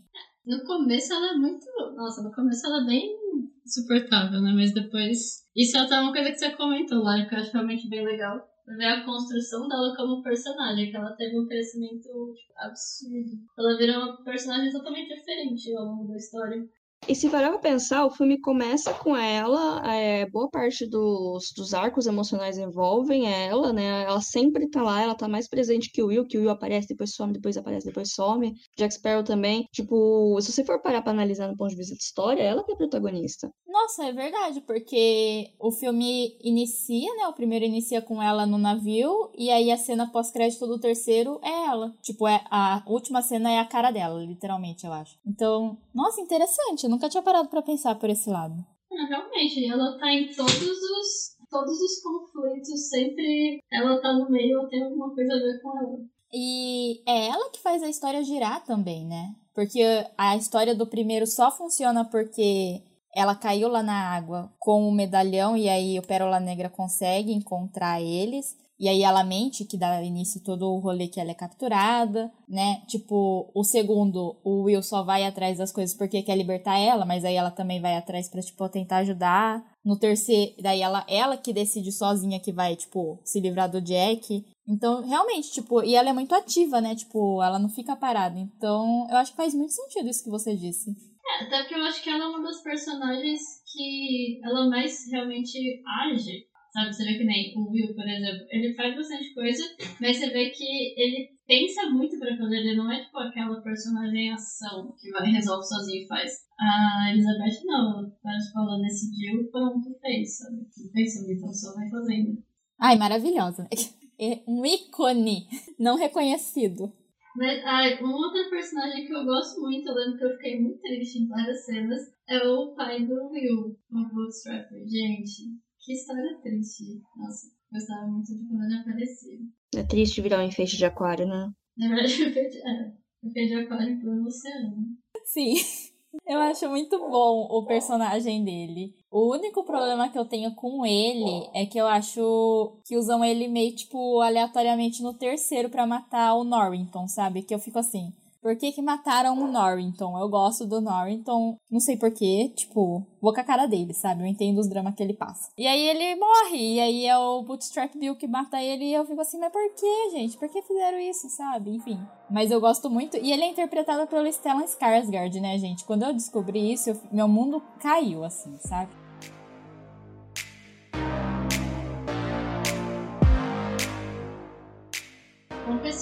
Speaker 4: No começo ela é muito. Nossa, no começo ela é bem suportável, né? Mas depois. Isso é até uma coisa que você comentou lá, que eu acho realmente bem legal. Ver a construção dela como personagem, que ela teve um crescimento tipo, absurdo. Ela virou uma personagem totalmente diferente ao longo da história.
Speaker 3: E se parar pra pensar, o filme começa com ela, é, boa parte dos, dos arcos emocionais envolvem ela, né? Ela sempre tá lá, ela tá mais presente que o Will, que o Will aparece, depois some, depois aparece, depois some. Jack Sparrow também. Tipo, se você for parar pra analisar no ponto de vista de história, ela que é protagonista.
Speaker 1: Nossa, é verdade, porque o filme inicia, né? O primeiro inicia com ela no navio, e aí a cena pós-crédito do terceiro é ela. Tipo, é, a última cena é a cara dela, literalmente, eu acho. Então, nossa, interessante nunca tinha parado para pensar por esse lado.
Speaker 4: É, realmente, ela tá em todos os todos os conflitos, sempre ela tá no meio ou tem alguma coisa a ver com ela.
Speaker 1: E é ela que faz a história girar também, né? Porque a história do primeiro só funciona porque ela caiu lá na água com o medalhão e aí o Pérola Negra consegue encontrar eles. E aí ela mente que dá início todo o rolê que ela é capturada, né? Tipo, o segundo, o Will só vai atrás das coisas porque quer libertar ela, mas aí ela também vai atrás pra, tipo, tentar ajudar. No terceiro, daí ela, ela que decide sozinha que vai, tipo, se livrar do Jack. Então, realmente, tipo, e ela é muito ativa, né? Tipo, ela não fica parada. Então, eu acho que faz muito sentido isso que você disse.
Speaker 4: É, até porque eu acho que ela é uma das personagens que ela mais realmente age Sabe, você vê que nem o Will, por exemplo, ele faz bastante coisa, mas você vê que ele pensa muito pra fazer, ele não é tipo aquela personagem ação que vai, resolve sozinho e faz. A Elizabeth não, ela tá falando, decidiu, pronto, fez, sabe? Não pensa muito, então só vai fazendo.
Speaker 1: Ai, maravilhosa. É um ícone não reconhecido.
Speaker 4: Mas, ai, um outro personagem que eu gosto muito, eu lembro que eu fiquei muito triste em várias cenas, é o pai do Will, o Bootstrapper. Gente, que história triste. Nossa, gostava muito de quando ele aparecia.
Speaker 3: É triste virar um enfeite de aquário, né?
Speaker 4: Na verdade, o enfeite, é, enfeite de aquário pro oceano.
Speaker 1: Sim. Eu acho muito bom o personagem dele. O único problema que eu tenho com ele é que eu acho que usam ele meio, tipo, aleatoriamente no terceiro para matar o Norrington, sabe? Que eu fico assim. Por que, que mataram o Norrington? Eu gosto do Norrington, não sei porquê, tipo, vou com a cara dele, sabe? Eu entendo os dramas que ele passa. E aí ele morre, e aí é o Bootstrap Bill que mata ele, e eu fico assim, mas por que, gente? Por que fizeram isso, sabe? Enfim. Mas eu gosto muito. E ele é interpretado pelo Stellan Skarsgård, né, gente? Quando eu descobri isso, eu, meu mundo caiu, assim, sabe?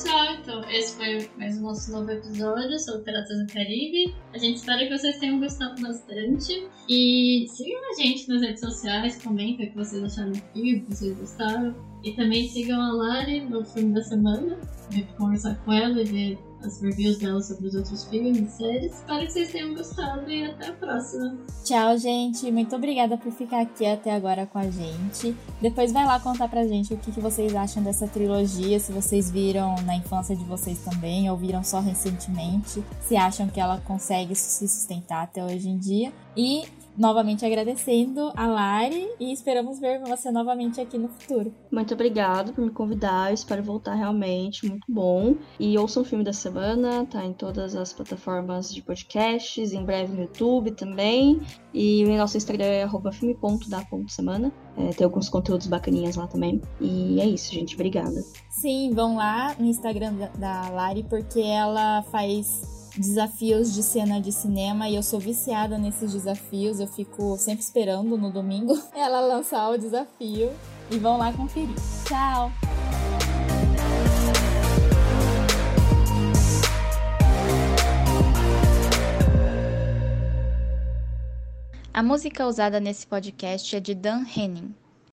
Speaker 4: Pessoal, então esse foi mais o nosso novo episódio sobre Piratas do Caribe. A gente espera que vocês tenham gostado bastante. E sigam a gente nas redes sociais, comentem o que vocês acharam do filme, o que vocês gostaram. E também sigam a Lari no filme da semana, ver conversar com ela e ver as reviews dela sobre os outros filmes e séries. Espero que vocês tenham gostado e até a próxima.
Speaker 1: Tchau, gente. Muito obrigada por ficar aqui até agora com a gente. Depois vai lá contar pra gente o que, que vocês acham dessa trilogia, se vocês viram na infância de vocês também, ou viram só recentemente, se acham que ela consegue se sustentar até hoje em dia. E novamente agradecendo a Lari e esperamos ver você novamente aqui no futuro.
Speaker 3: Muito obrigado por me convidar, eu espero voltar realmente, muito bom. E ouçam o filme da semana, tá em todas as plataformas de podcasts, em breve no YouTube também. E o nosso Instagram é filme.da.semana. É, tem alguns conteúdos bacaninhas lá também. E é isso, gente. Obrigada.
Speaker 1: Sim, vão lá no Instagram da Lari, porque ela faz desafios de cena de cinema e eu sou viciada nesses desafios. Eu fico sempre esperando no domingo ela lançar o desafio e vão lá conferir. Tchau! A música usada nesse podcast é de Dan Henning.